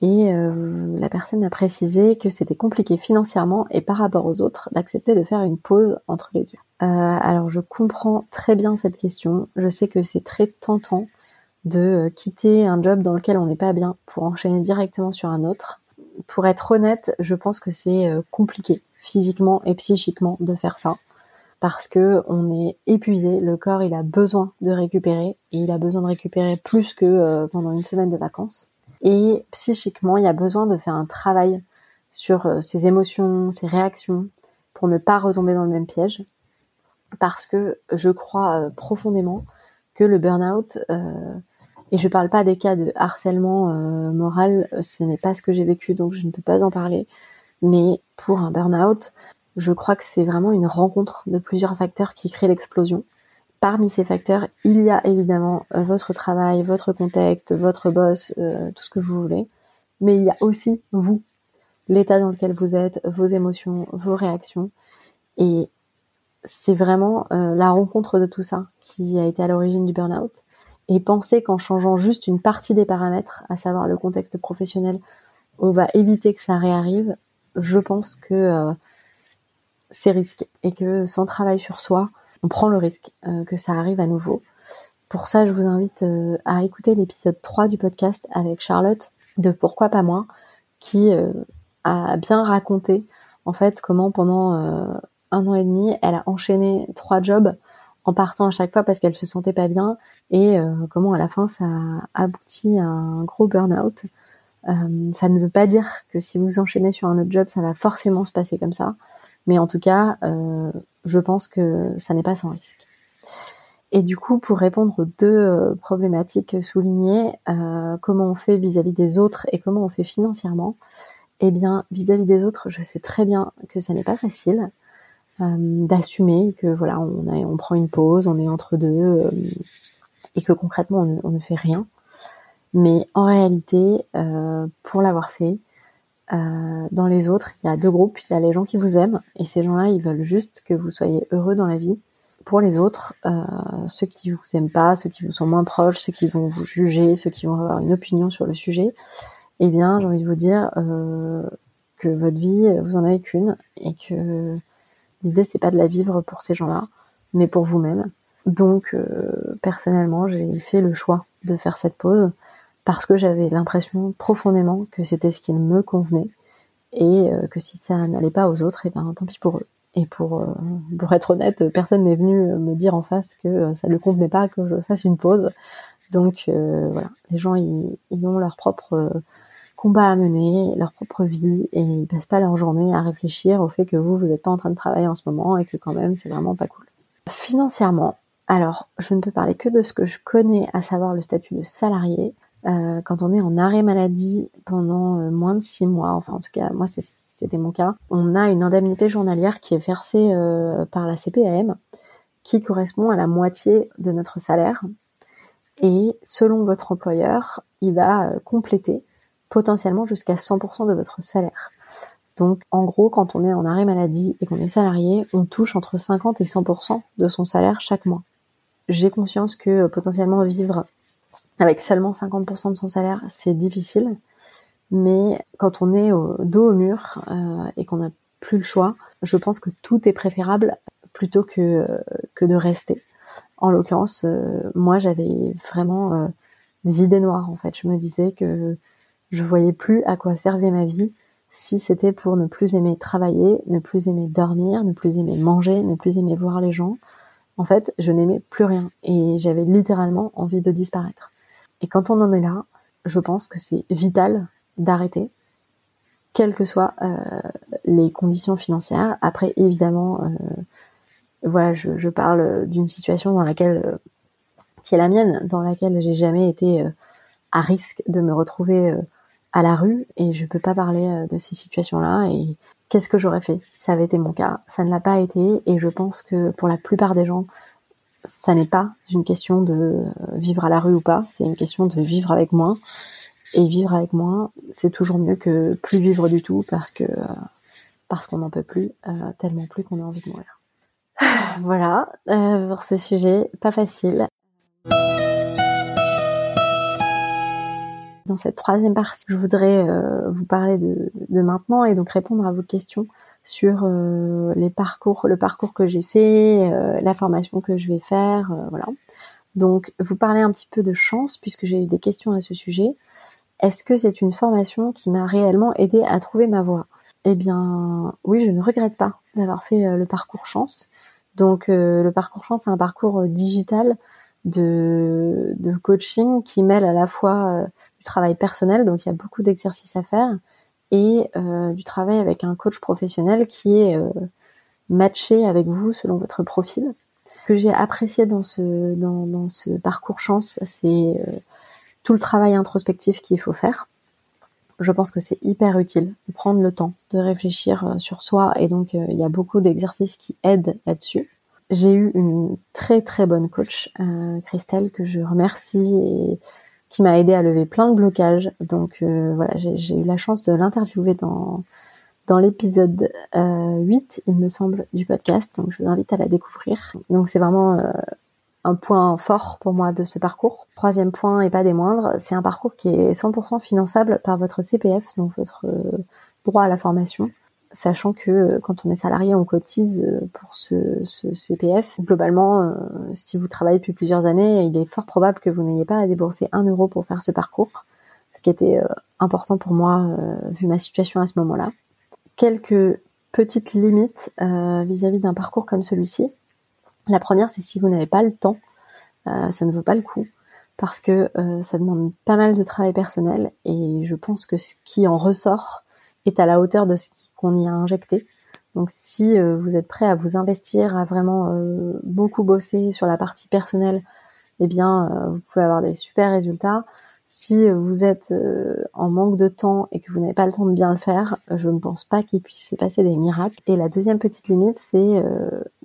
Et euh, la personne a précisé que c'était compliqué financièrement et par rapport aux autres d'accepter de faire une pause entre les deux. Alors je comprends très bien cette question. Je sais que c'est très tentant de quitter un job dans lequel on n'est pas bien pour enchaîner directement sur un autre. Pour être honnête, je pense que c'est compliqué physiquement et psychiquement de faire ça parce que on est épuisé, le corps il a besoin de récupérer et il a besoin de récupérer plus que euh, pendant une semaine de vacances. Et psychiquement, il y a besoin de faire un travail sur euh, ses émotions, ses réactions pour ne pas retomber dans le même piège parce que je crois euh, profondément que le burn-out et je parle pas des cas de harcèlement moral, ce n'est pas ce que j'ai vécu donc je ne peux pas en parler, mais pour un burn-out, je crois que c'est vraiment une rencontre de plusieurs facteurs qui créent l'explosion. Parmi ces facteurs, il y a évidemment euh, votre travail, votre contexte, votre boss, euh, tout ce que vous voulez. Mais il y a aussi vous, l'état dans lequel vous êtes, vos émotions, vos réactions. Et c'est vraiment euh, la rencontre de tout ça qui a été à l'origine du burn-out. Et penser qu'en changeant juste une partie des paramètres, à savoir le contexte professionnel, on va éviter que ça réarrive, je pense que c'est risqué et que sans travail sur soi, on prend le risque euh, que ça arrive à nouveau. Pour ça, je vous invite euh, à écouter l'épisode 3 du podcast avec Charlotte de Pourquoi pas moi, qui euh, a bien raconté en fait comment pendant un an et demi, elle a enchaîné trois jobs en partant à chaque fois parce qu'elle se sentait pas bien et comment à la fin ça a abouti à un gros burn-out. ça ne veut pas dire que si vous enchaînez sur un autre job, ça va forcément se passer comme ça. Mais en tout cas, euh, je pense que ça n'est pas sans risque. Et du coup, pour répondre aux deux euh, problématiques soulignées, euh, comment on fait vis-à-vis des autres et comment on fait financièrement, eh bien, vis-à-vis des autres, je sais très bien que ça n'est pas facile d'assumer que voilà, on, on prend une pause, on est entre deux et que concrètement on ne, fait rien. Mais en réalité, pour l'avoir fait, euh, dans les autres, il y a deux groupes. Il y a les gens qui vous aiment et ces gens-là, ils veulent juste que vous soyez heureux dans la vie. Pour les autres, euh, ceux qui vous aiment pas, ceux qui vous sont moins proches, ceux qui vont vous juger, ceux qui vont avoir une opinion sur le sujet, eh bien, j'ai envie de vous dire euh, que votre vie, vous en avez qu'une et que l'idée c'est pas de la vivre pour ces gens-là, mais pour vous-même. Donc, personnellement, j'ai fait le choix de faire cette pause parce que j'avais l'impression profondément que c'était ce qui me convenait et euh, que si ça n'allait pas aux autres, et eh ben tant pis pour eux. Et pour euh, pour être honnête, personne n'est venu me dire en face que ça ne convenait pas que je fasse une pause. Donc euh, voilà, les gens ils, ils, ont leur propre combat à mener, leur propre vie et ils passent pas leur journée à réfléchir au fait que vous vous n'êtes pas en train de travailler en ce moment et que quand même c'est vraiment pas cool. Financièrement, alors je ne peux parler que de ce que je connais, à savoir le statut de salarié. Euh, quand on est en arrêt maladie pendant euh, moins de six mois, enfin en tout cas moi c'était mon cas, on a une indemnité journalière qui est versée euh, par la CPAM qui correspond à la moitié de notre salaire. Et selon votre employeur, il va compléter potentiellement jusqu'à 100% de votre salaire. Donc, en gros, quand on est en arrêt maladie et qu'on est salarié, on touche entre 50 et 100% de son salaire chaque mois. J'ai conscience que potentiellement vivre avec seulement 50% de son salaire, c'est difficile. Mais quand on est au dos au mur euh, et qu'on n'a plus le choix, je pense que tout est préférable plutôt que, euh, que de rester. En l'occurrence, moi j'avais vraiment des idées noires en fait. Je me disais que je voyais plus à quoi servait ma vie si c'était pour ne plus aimer travailler, ne plus aimer dormir, ne plus aimer manger, ne plus aimer voir les gens. En fait, je n'aimais plus rien et j'avais littéralement envie de disparaître. Et quand on en est là, je pense que c'est vital d'arrêter, quelles que soient euh, les conditions financières. Après, évidemment, euh, voilà, je, je parle d'une situation dans laquelle, euh, qui est la mienne, dans laquelle j'ai jamais été euh, à risque de me retrouver euh, à la rue et je peux pas parler de ces situations-là et qu'est-ce que j'aurais fait? Ça avait été mon cas Ça ne l'a pas été et je pense que pour la plupart des gens, ça n'est pas une question de euh, vivre à la rue ou pas, c'est une question de vivre avec moins. Et vivre avec moins, c'est toujours mieux que plus vivre du tout parce que parce qu'on n'en peut plus, tellement plus qu'on a envie de mourir. [sighs] voilà euh, pour ce sujet, pas facile. Dans cette troisième partie, je voudrais euh, vous parler de, maintenant et donc répondre à vos questions sur euh, les parcours, le parcours que j'ai fait, euh, la formation que je vais faire, voilà. Donc, vous parler un petit peu de chance puisque j'ai eu des questions à ce sujet. Est-ce que c'est une formation qui m'a réellement aidé à trouver ma voie? Eh bien, oui, je ne regrette pas d'avoir fait le parcours chance. Donc, le parcours chance, c'est un parcours digital de, coaching qui mêle à la fois du travail personnel, donc il y a beaucoup d'exercices à faire, et euh, du travail avec un coach professionnel qui est euh, matché avec vous selon votre profil. Ce que j'ai apprécié dans ce, dans, dans ce parcours chance, c'est euh, tout le travail introspectif qu'il faut faire. Je pense que c'est hyper utile de prendre le temps de réfléchir sur soi et donc il y a beaucoup d'exercices qui aident là-dessus. J'ai eu une très très bonne coach, Christelle, que je remercie et qui m'a aidé à lever plein de blocages. Donc euh, voilà, j'ai eu la chance de l'interviewer dans dans l'épisode euh, 8, il me semble, du podcast. Donc je vous invite à la découvrir. Donc c'est vraiment euh, un point fort pour moi de ce parcours. Troisième point et pas des moindres, c'est un parcours qui est 100% finançable par votre CPF, donc votre euh, droit à la formation sachant que euh, quand on est salarié, on cotise euh, pour ce, CPF. Globalement, euh, si vous travaillez depuis plusieurs années, il est fort probable que vous n'ayez pas à débourser un euro pour faire ce parcours, ce qui était important pour moi vu ma situation à ce moment-là. Quelques petites limites vis-à-vis d'un parcours comme celui-ci. La première, c'est si vous n'avez pas le temps, ça ne vaut pas le coup parce que ça demande pas mal de travail personnel et je pense que ce qui en ressort est à la hauteur de ce qui qu'on y a injecté. Donc si euh, vous êtes prêt à vous investir, à vraiment euh, beaucoup bosser sur la partie personnelle, eh bien euh, vous pouvez avoir des super résultats. Si vous êtes en manque de temps et que vous n'avez pas le temps de bien le faire, je ne pense pas qu'il puisse se passer des miracles. Et la deuxième petite limite, c'est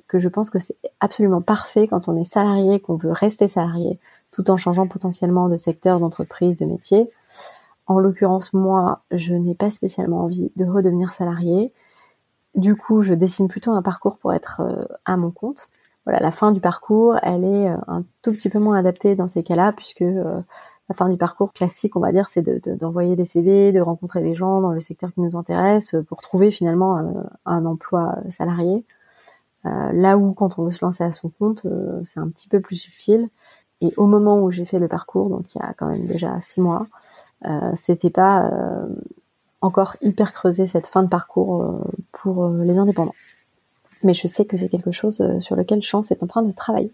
que je pense que c'est absolument parfait quand on est salarié, qu'on veut rester salarié, tout en changeant potentiellement de secteur, d'entreprise, de métier. En l'occurrence, moi, je n'ai pas spécialement envie de redevenir salarié. Du coup, je dessine plutôt un parcours pour être euh, à mon compte. Voilà, la fin du parcours, elle est euh, un tout petit peu moins adaptée dans ces cas-là, puisque euh, la fin du parcours classique, on va dire, c'est d'envoyer des CV, de rencontrer des gens dans le secteur qui nous intéresse pour trouver finalement un, emploi salarié. là où, quand on veut se lancer à son compte, c'est un petit peu plus subtil. Et au moment où j'ai fait le parcours, donc il y a quand même déjà six mois, c'était pas euh, encore hyper creusé cette fin de parcours euh, pour les indépendants. Mais je sais que c'est quelque chose sur lequel Chance est en train de travailler.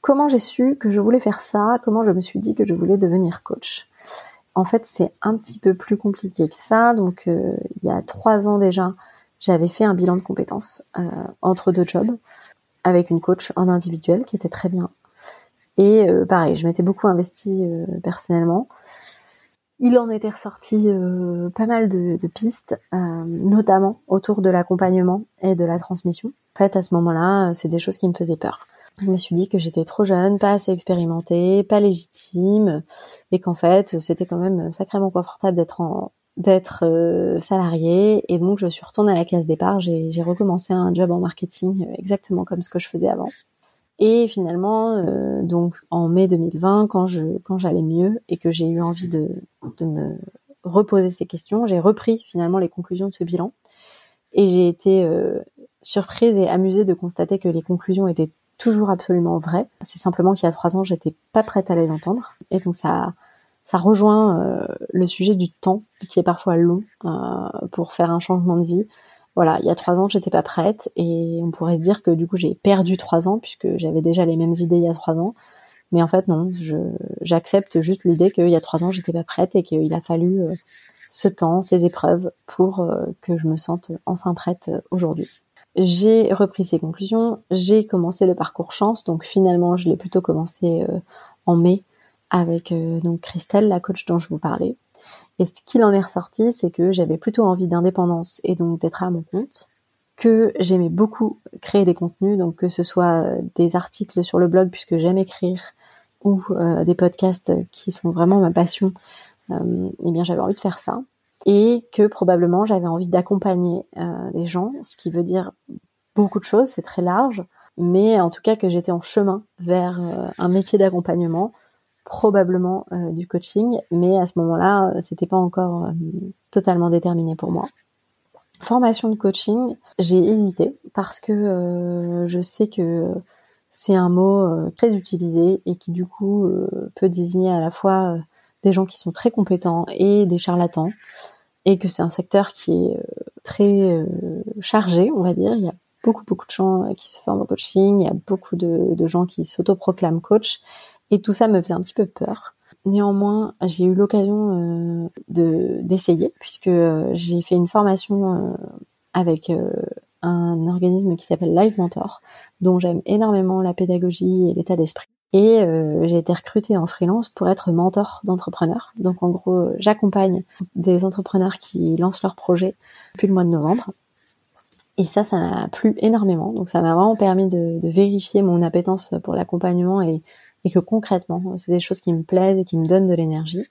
Comment j'ai su que je voulais faire ça? Comment je me suis dit que je voulais devenir coach? En fait, c'est un petit peu plus compliqué que ça. Donc, il y a trois ans déjà, j'avais fait un bilan de compétences entre deux jobs avec une coach en individuel qui était très bien. Et pareil, je m'étais beaucoup investie personnellement. Il en était ressorti euh, pas mal de, pistes, euh, notamment autour de l'accompagnement et de la transmission. En fait, à ce moment-là, c'est des choses qui me faisaient peur. Je me suis dit que j'étais trop jeune, pas assez expérimentée, pas légitime, et qu'en fait, c'était quand même sacrément confortable d'être euh, salariée et donc je suis retournée à la case départ. J'ai recommencé un job en marketing euh, exactement comme ce que je faisais avant. Et finalement, euh, donc en mai 2020, quand je quand j'allais mieux et que j'ai eu envie de, de me reposer ces questions, j'ai repris finalement les conclusions de ce bilan et j'ai été surprise et amusée de constater que les conclusions étaient toujours absolument vraies. C'est simplement qu'il y a trois ans, j'étais pas prête à les entendre et donc ça ça rejoint euh, le sujet du temps qui est parfois long euh, pour faire un changement de vie. Voilà, il y a trois ans, j'étais pas prête et on pourrait se dire que du coup j'ai perdu trois ans puisque j'avais déjà les mêmes idées il y a trois ans. Mais en fait non, j'accepte juste l'idée qu'il y a trois ans j'étais pas prête et qu'il a fallu euh, ce temps, ces épreuves pour que je me sente enfin prête aujourd'hui. J'ai repris ces conclusions, j'ai commencé le parcours chance, donc finalement je l'ai plutôt commencé en mai avec euh, donc Christelle, la coach dont je vous parlais. Et ce qu'il en est ressorti, c'est que j'avais plutôt envie d'indépendance et donc d'être à mon compte, que j'aimais beaucoup créer des contenus, donc que ce soit euh, des articles sur le blog puisque j'aime écrire ou euh, des podcasts qui sont vraiment ma passion. Euh, eh bien, j'avais envie de faire ça et que probablement j'avais envie d'accompagner les gens, ce qui veut dire beaucoup de choses, c'est très large, mais en tout cas que j'étais en chemin vers un métier d'accompagnement probablement euh, du coaching, mais à ce moment-là, euh, c'était pas encore euh, totalement déterminé pour moi. Formation de coaching, j'ai hésité parce que je sais que c'est un mot très utilisé et qui du coup peut désigner à la fois des gens qui sont très compétents et des charlatans et que c'est un secteur qui est très chargé, on va dire. Il y a beaucoup beaucoup de gens qui se forment au coaching, il y a beaucoup de, de gens qui s'autoproclament coach et tout ça me faisait un petit peu peur. Néanmoins, j'ai eu l'occasion euh, de d'essayer puisque euh, j'ai fait une formation euh, avec un organisme qui s'appelle Live Mentor, dont j'aime énormément la pédagogie et l'état d'esprit. Et j'ai été recrutée en freelance pour être mentor d'entrepreneurs. Donc en gros, j'accompagne des entrepreneurs qui lancent leurs projets depuis le mois de novembre. Et ça, ça m'a plu énormément. Donc ça m'a vraiment permis de, de vérifier mon appétence pour l'accompagnement et et que concrètement, c'est des choses qui me plaisent et qui me donnent de l'énergie.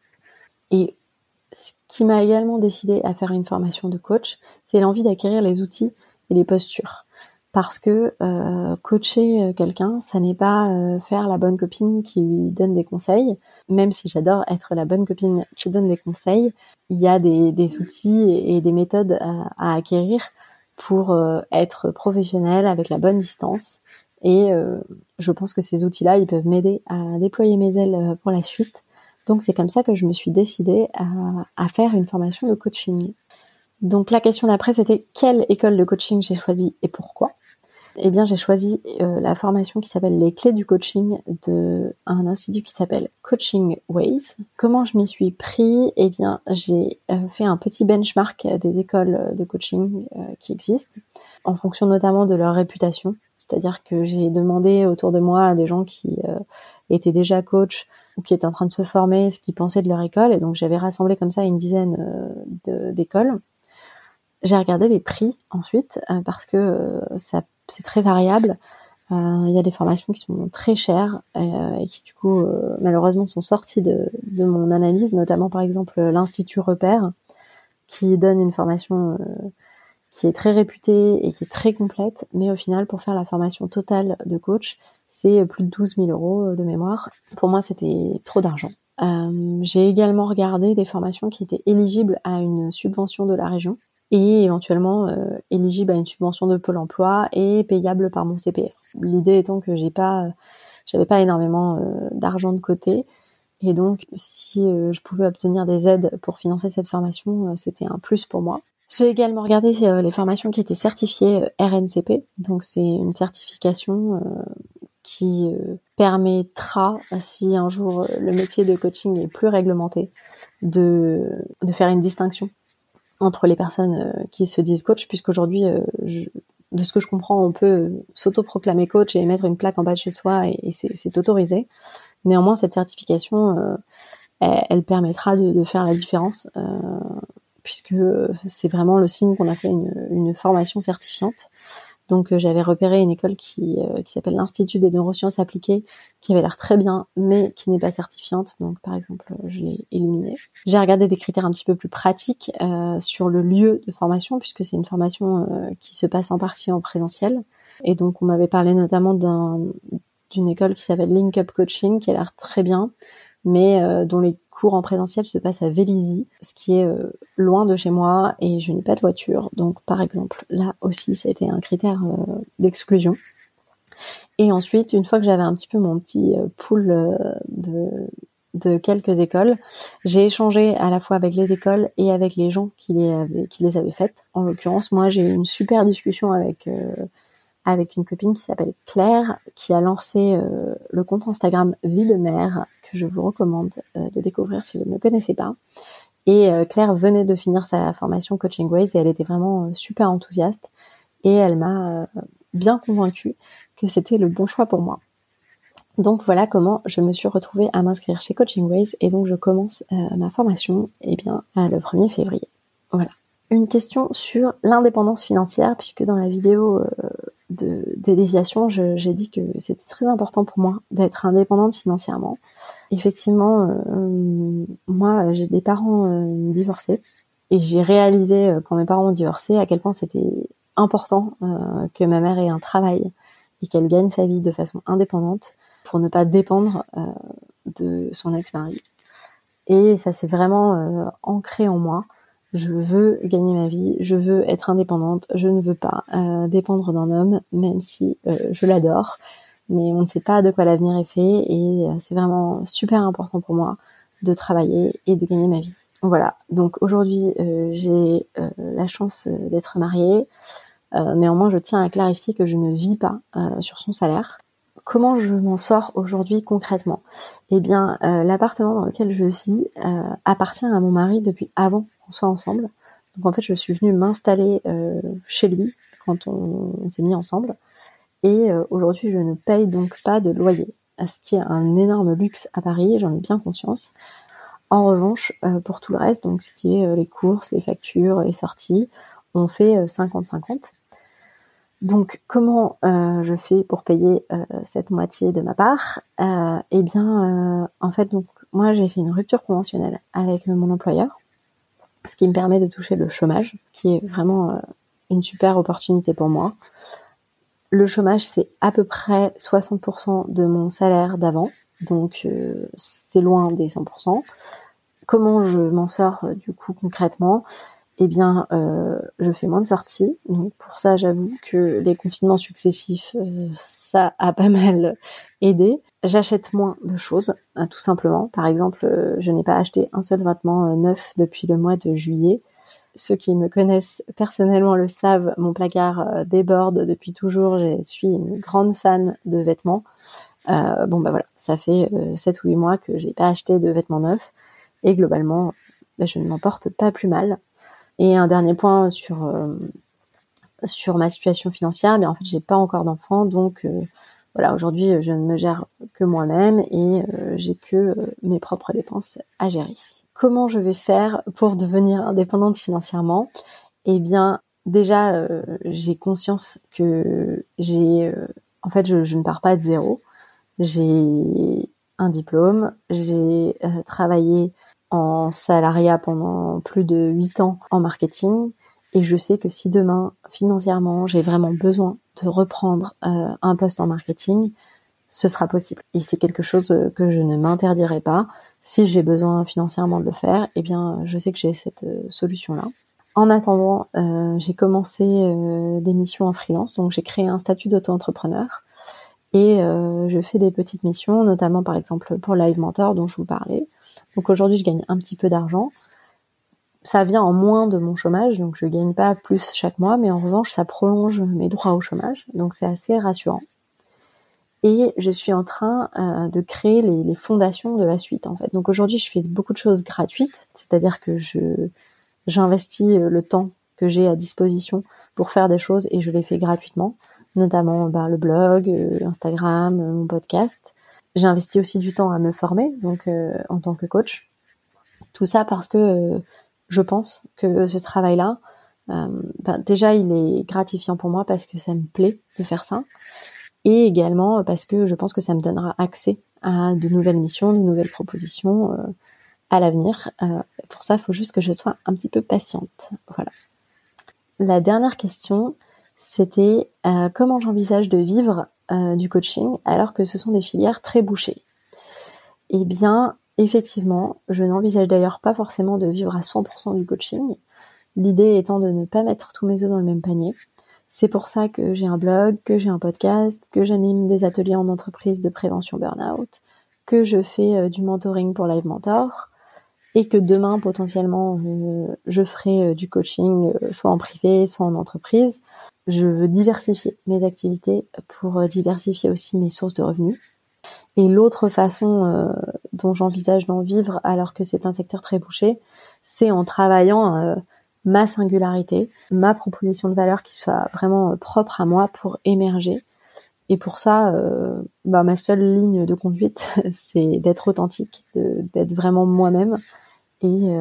Et ce qui m'a également décidé à faire une formation de coach, c'est l'envie d'acquérir les outils et les postures. Parce que euh, coacher euh, quelqu'un, ça n'est pas euh, faire la bonne copine qui lui donne des conseils. Même si j'adore être la bonne copine qui donne des conseils, il y a des, outils et, des méthodes à, acquérir pour être professionnel avec la bonne distance et euh, je pense que ces outils-là, ils peuvent m'aider à déployer mes ailes euh, pour la suite. Donc c'est comme ça que je me suis décidée à, faire une formation de coaching. Donc la question d'après, c'était quelle école de coaching j'ai choisi et pourquoi? Eh bien, j'ai choisi euh, la formation qui s'appelle Les clés du coaching de un institut qui s'appelle Coaching Ways. Comment je m'y suis pris? Eh bien, j'ai fait un petit benchmark des écoles de coaching qui existent, en fonction notamment de leur réputation. C'est-à-dire que j'ai demandé autour de moi à des gens qui euh, étaient déjà coach ou qui étaient en train de se former ce qu'ils pensaient de leur école. Et donc j'avais rassemblé comme ça une dizaine euh, d'écoles. J'ai regardé les prix ensuite euh, parce que c'est très variable. Il y a des formations qui sont très chères et qui du coup malheureusement sont sorties de, de mon analyse, notamment par exemple l'Institut Repère qui donne une formation qui est très réputée et qui est très complète, mais au final, pour faire la formation totale de coach, c'est plus de 12 000 euros de mémoire. Pour moi, c'était trop d'argent. Euh, j'ai également regardé des formations qui étaient éligibles à une subvention de la région et éventuellement euh, éligibles à une subvention de Pôle Emploi et payables par mon CPF. L'idée étant que j'ai pas, j'avais pas énormément euh, d'argent de côté et donc si je pouvais obtenir des aides pour financer cette formation, c'était un plus pour moi. J'ai également regardé euh, les formations qui étaient certifiées euh, RNCP, donc c'est une certification euh, qui permettra, si un jour le métier de coaching est plus réglementé, de, faire une distinction entre les personnes qui se disent coach, puisqu'aujourd'hui, de ce que je comprends, on peut s'autoproclamer coach et mettre une plaque en bas de chez soi et, c'est autorisé. Néanmoins, cette certification, elle, permettra de, faire la différence puisque c'est vraiment le signe qu'on a fait une, une, formation certifiante. Donc j'avais repéré une école qui, qui s'appelle l'Institut des neurosciences appliquées, qui avait l'air très bien, mais qui n'est pas certifiante. Donc par exemple, je l'ai éliminée. J'ai regardé des critères un petit peu plus pratiques sur le lieu de formation, puisque c'est une formation qui se passe en partie en présentiel. Et donc on m'avait parlé notamment d'une école qui s'appelle Link Up Coaching, qui a l'air très bien, mais euh, dont les en présentiel se passent à Vélizy, ce qui est euh, loin de chez moi et je n'ai pas de voiture. Donc par exemple, là aussi, ça a été un critère euh, d'exclusion. Et ensuite, une fois que j'avais un petit peu mon petit pool de, de quelques écoles, j'ai échangé à la fois avec les écoles et avec les gens qui les avaient, qui les avaient faites. En l'occurrence, moi, j'ai eu une super discussion avec avec une copine qui s'appelle Claire, qui a lancé euh, le compte Instagram Vie de Mère, que je vous recommande euh, de découvrir si vous ne le connaissez pas. Et euh, Claire venait de finir sa formation Coaching Ways et elle était vraiment super enthousiaste et elle m'a bien convaincue que c'était le bon choix pour moi. Donc voilà comment je me suis retrouvée à m'inscrire chez Coaching Ways et donc je commence ma formation eh bien le 1er février. Voilà. Une question sur l'indépendance financière puisque dans la vidéo de, des déviations, j'ai dit que c'était très important pour moi d'être indépendante financièrement. Effectivement, euh, moi, j'ai des parents euh, divorcés et j'ai réalisé euh, quand mes parents ont divorcé à quel point c'était important que ma mère ait un travail et qu'elle gagne sa vie de façon indépendante pour ne pas dépendre de son ex-mari. Et ça s'est vraiment ancré en moi je veux gagner ma vie, je veux être indépendante, je ne veux pas euh, dépendre d'un homme, même si euh, je l'adore. Mais on ne sait pas de quoi l'avenir est fait et euh, c'est vraiment super important pour moi de travailler et de gagner ma vie. Voilà, donc aujourd'hui j'ai la chance d'être mariée. néanmoins, je tiens à clarifier que je ne vis pas sur son salaire. Comment je m'en sors aujourd'hui concrètement? Eh bien, l'appartement dans lequel je vis appartient à mon mari depuis avant soit ensemble. Donc en fait, je suis venue m'installer euh, chez lui quand on, s'est mis ensemble. Et euh, aujourd'hui, je ne paye donc pas de loyer, ce qui est un énorme luxe à Paris, j'en ai bien conscience. En revanche, euh, pour tout le reste, donc ce qui est les courses, les factures, les sorties, on fait 50-50. Donc, comment je fais pour payer cette moitié de ma part? Eh bien, en fait, donc moi, j'ai fait une rupture conventionnelle avec mon employeur ce qui me permet de toucher le chômage, qui est vraiment euh, une super opportunité pour moi. Le chômage, c'est à peu près 60% de mon salaire d'avant, donc euh, c'est loin des 100%. Comment je m'en sors euh, du coup concrètement? Eh bien, je fais moins de sorties, donc pour ça, j'avoue que les confinements successifs, ça a pas mal aidé j'achète moins de choses, hein, tout simplement. Par exemple, euh, je n'ai pas acheté un seul vêtement euh, neuf depuis le mois de juillet. Ceux qui me connaissent personnellement le savent, mon placard euh, déborde depuis toujours. Je suis une grande fan de vêtements. bon bah voilà, ça fait 7 ou 8 mois que j'ai pas acheté de vêtements neufs et globalement, bah, je ne m'en porte pas plus mal. Et un dernier point sur sur ma situation financière, mais en fait j'ai pas encore d'enfant, donc voilà, aujourd'hui, je ne me gère que moi-même et euh, j'ai que euh, mes propres dépenses à gérer. Comment je vais faire pour devenir indépendante financièrement? Eh bien, déjà, euh, j'ai conscience que j'ai, en fait, je, je, ne pars pas de zéro. J'ai un diplôme, j'ai travaillé en salariat pendant plus de huit ans en marketing et je sais que si demain, financièrement, j'ai vraiment besoin de reprendre euh, un poste en marketing, ce sera possible. Et c'est quelque chose euh, que je ne m'interdirai pas. Si j'ai besoin financièrement de le faire, eh bien, je sais que j'ai cette euh, solution-là. En attendant, j'ai commencé des missions en freelance, donc j'ai créé un statut d'auto-entrepreneur et je fais des petites missions, notamment par exemple pour Live Mentor dont je vous parlais. Donc aujourd'hui, je gagne un petit peu d'argent ça vient en moins de mon chômage, donc je gagne pas plus chaque mois, mais en revanche, ça prolonge mes droits au chômage, donc c'est assez rassurant. Et je suis en train euh, de créer les, fondations de la suite, en fait. Donc aujourd'hui, je fais beaucoup de choses gratuites, c'est-à-dire que je j'investis euh, le temps que j'ai à disposition pour faire des choses et je les fais gratuitement, notamment bah, le blog, euh, Instagram, mon podcast. J'ai investi aussi du temps à me former, donc en tant que coach. Tout ça parce que je pense que ce travail-là, ben, déjà, il est gratifiant pour moi parce que ça me plaît de faire ça, et également parce que je pense que ça me donnera accès à de nouvelles missions, de nouvelles propositions à l'avenir. pour ça, il faut juste que je sois un petit peu patiente. Voilà. La dernière question, c'était comment j'envisage de vivre du coaching alors que ce sont des filières très bouchées? Eh bien, effectivement, je n'envisage d'ailleurs pas forcément de vivre à 100% du coaching. L'idée étant de ne pas mettre tous mes œufs dans le même panier. C'est pour ça que j'ai un blog, que j'ai un podcast, que j'anime des ateliers en entreprise de prévention burn-out, que je fais euh, du mentoring pour Live Mentor, et que demain potentiellement euh, je ferai euh, du coaching soit en privé, soit en entreprise. Je veux diversifier mes activités pour diversifier aussi mes sources de revenus. Et l'autre façon euh, dont j'envisage d'en vivre alors que c'est un secteur très bouché, c'est en travaillant euh, ma singularité, ma proposition de valeur qui soit vraiment euh, propre à moi pour émerger. Et pour ça, bah, ma seule ligne de conduite, [laughs] c'est d'être authentique, d'être vraiment moi-même. Et,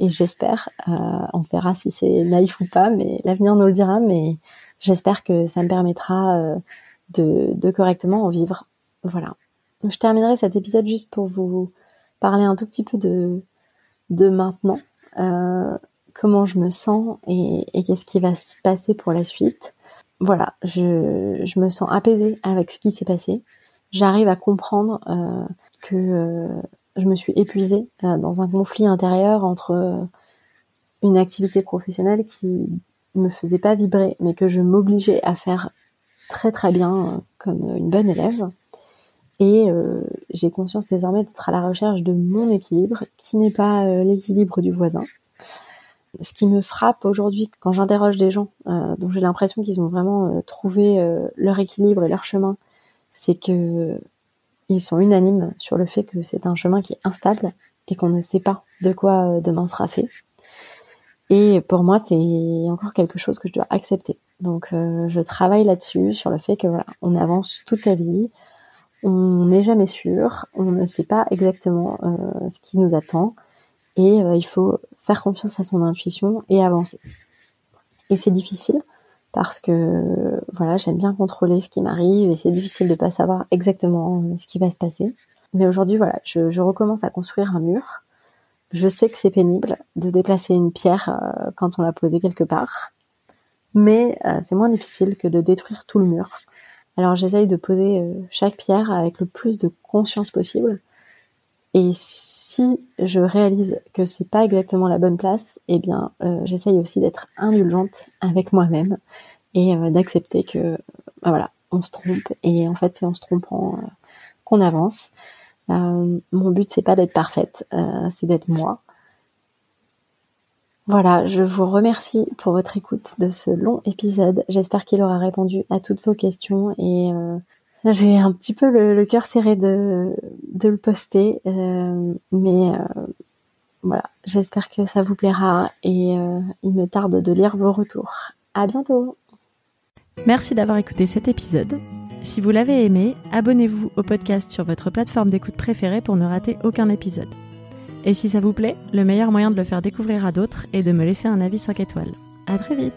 et j'espère, on verra si c'est naïf ou pas, mais l'avenir nous le dira. Mais j'espère que ça me permettra de, de correctement en vivre. Voilà je terminerai cet épisode juste pour vous parler un tout petit peu de, de maintenant, euh, comment je me sens et, qu'est-ce qui va se passer pour la suite. Voilà, je, je me sens apaisée avec ce qui s'est passé. J'arrive à comprendre euh, que euh, je me suis épuisée dans un conflit intérieur entre une activité professionnelle qui me faisait pas vibrer, mais que je m'obligeais à faire très très bien comme une bonne élève et euh, j'ai conscience désormais d'être à la recherche de mon équilibre, qui n'est pas euh, l'équilibre du voisin. Ce qui me frappe aujourd'hui quand j'interroge des gens euh, dont j'ai l'impression qu'ils ont vraiment trouvé leur équilibre et leur chemin, c'est que ils sont unanimes sur le fait que c'est un chemin qui est instable et qu'on ne sait pas de quoi demain sera fait. Et pour moi, c'est encore quelque chose que je dois accepter. Donc, je travaille là-dessus, sur le fait que voilà, on avance toute sa vie, on n'est jamais sûr, on ne sait pas exactement euh, ce qui nous attend et euh, il faut faire confiance à son intuition et avancer. Et c'est difficile parce que voilà, j'aime bien contrôler ce qui m'arrive et c'est difficile de pas savoir exactement euh, ce qui va se passer. Mais aujourd'hui, voilà, je, recommence à construire un mur. Je sais que c'est pénible de déplacer une pierre quand on l'a posée quelque part, mais c'est moins difficile que de détruire tout le mur. Alors j'essaye de poser euh, chaque pierre avec le plus de conscience possible. Et si je réalise que c'est pas exactement la bonne place, eh bien euh, j'essaye aussi d'être indulgente avec moi-même et euh, d'accepter que bah voilà, on se trompe et en fait c'est en se trompant qu'on avance. mon but c'est pas d'être parfaite, c'est d'être moi voilà, je vous remercie pour votre écoute de ce long épisode. J'espère qu'il aura répondu à toutes vos questions et euh, j'ai un petit peu le, cœur serré de, le poster, euh, mais euh, voilà, j'espère que ça vous plaira et il me tarde de lire vos retours. À bientôt. Merci d'avoir écouté cet épisode. Si vous l'avez aimé, abonnez-vous au podcast sur votre plateforme d'écoute préférée pour ne rater aucun épisode. Et si ça vous plaît, le meilleur moyen de le faire découvrir à d'autres est de me laisser un avis 5 étoiles. À très vite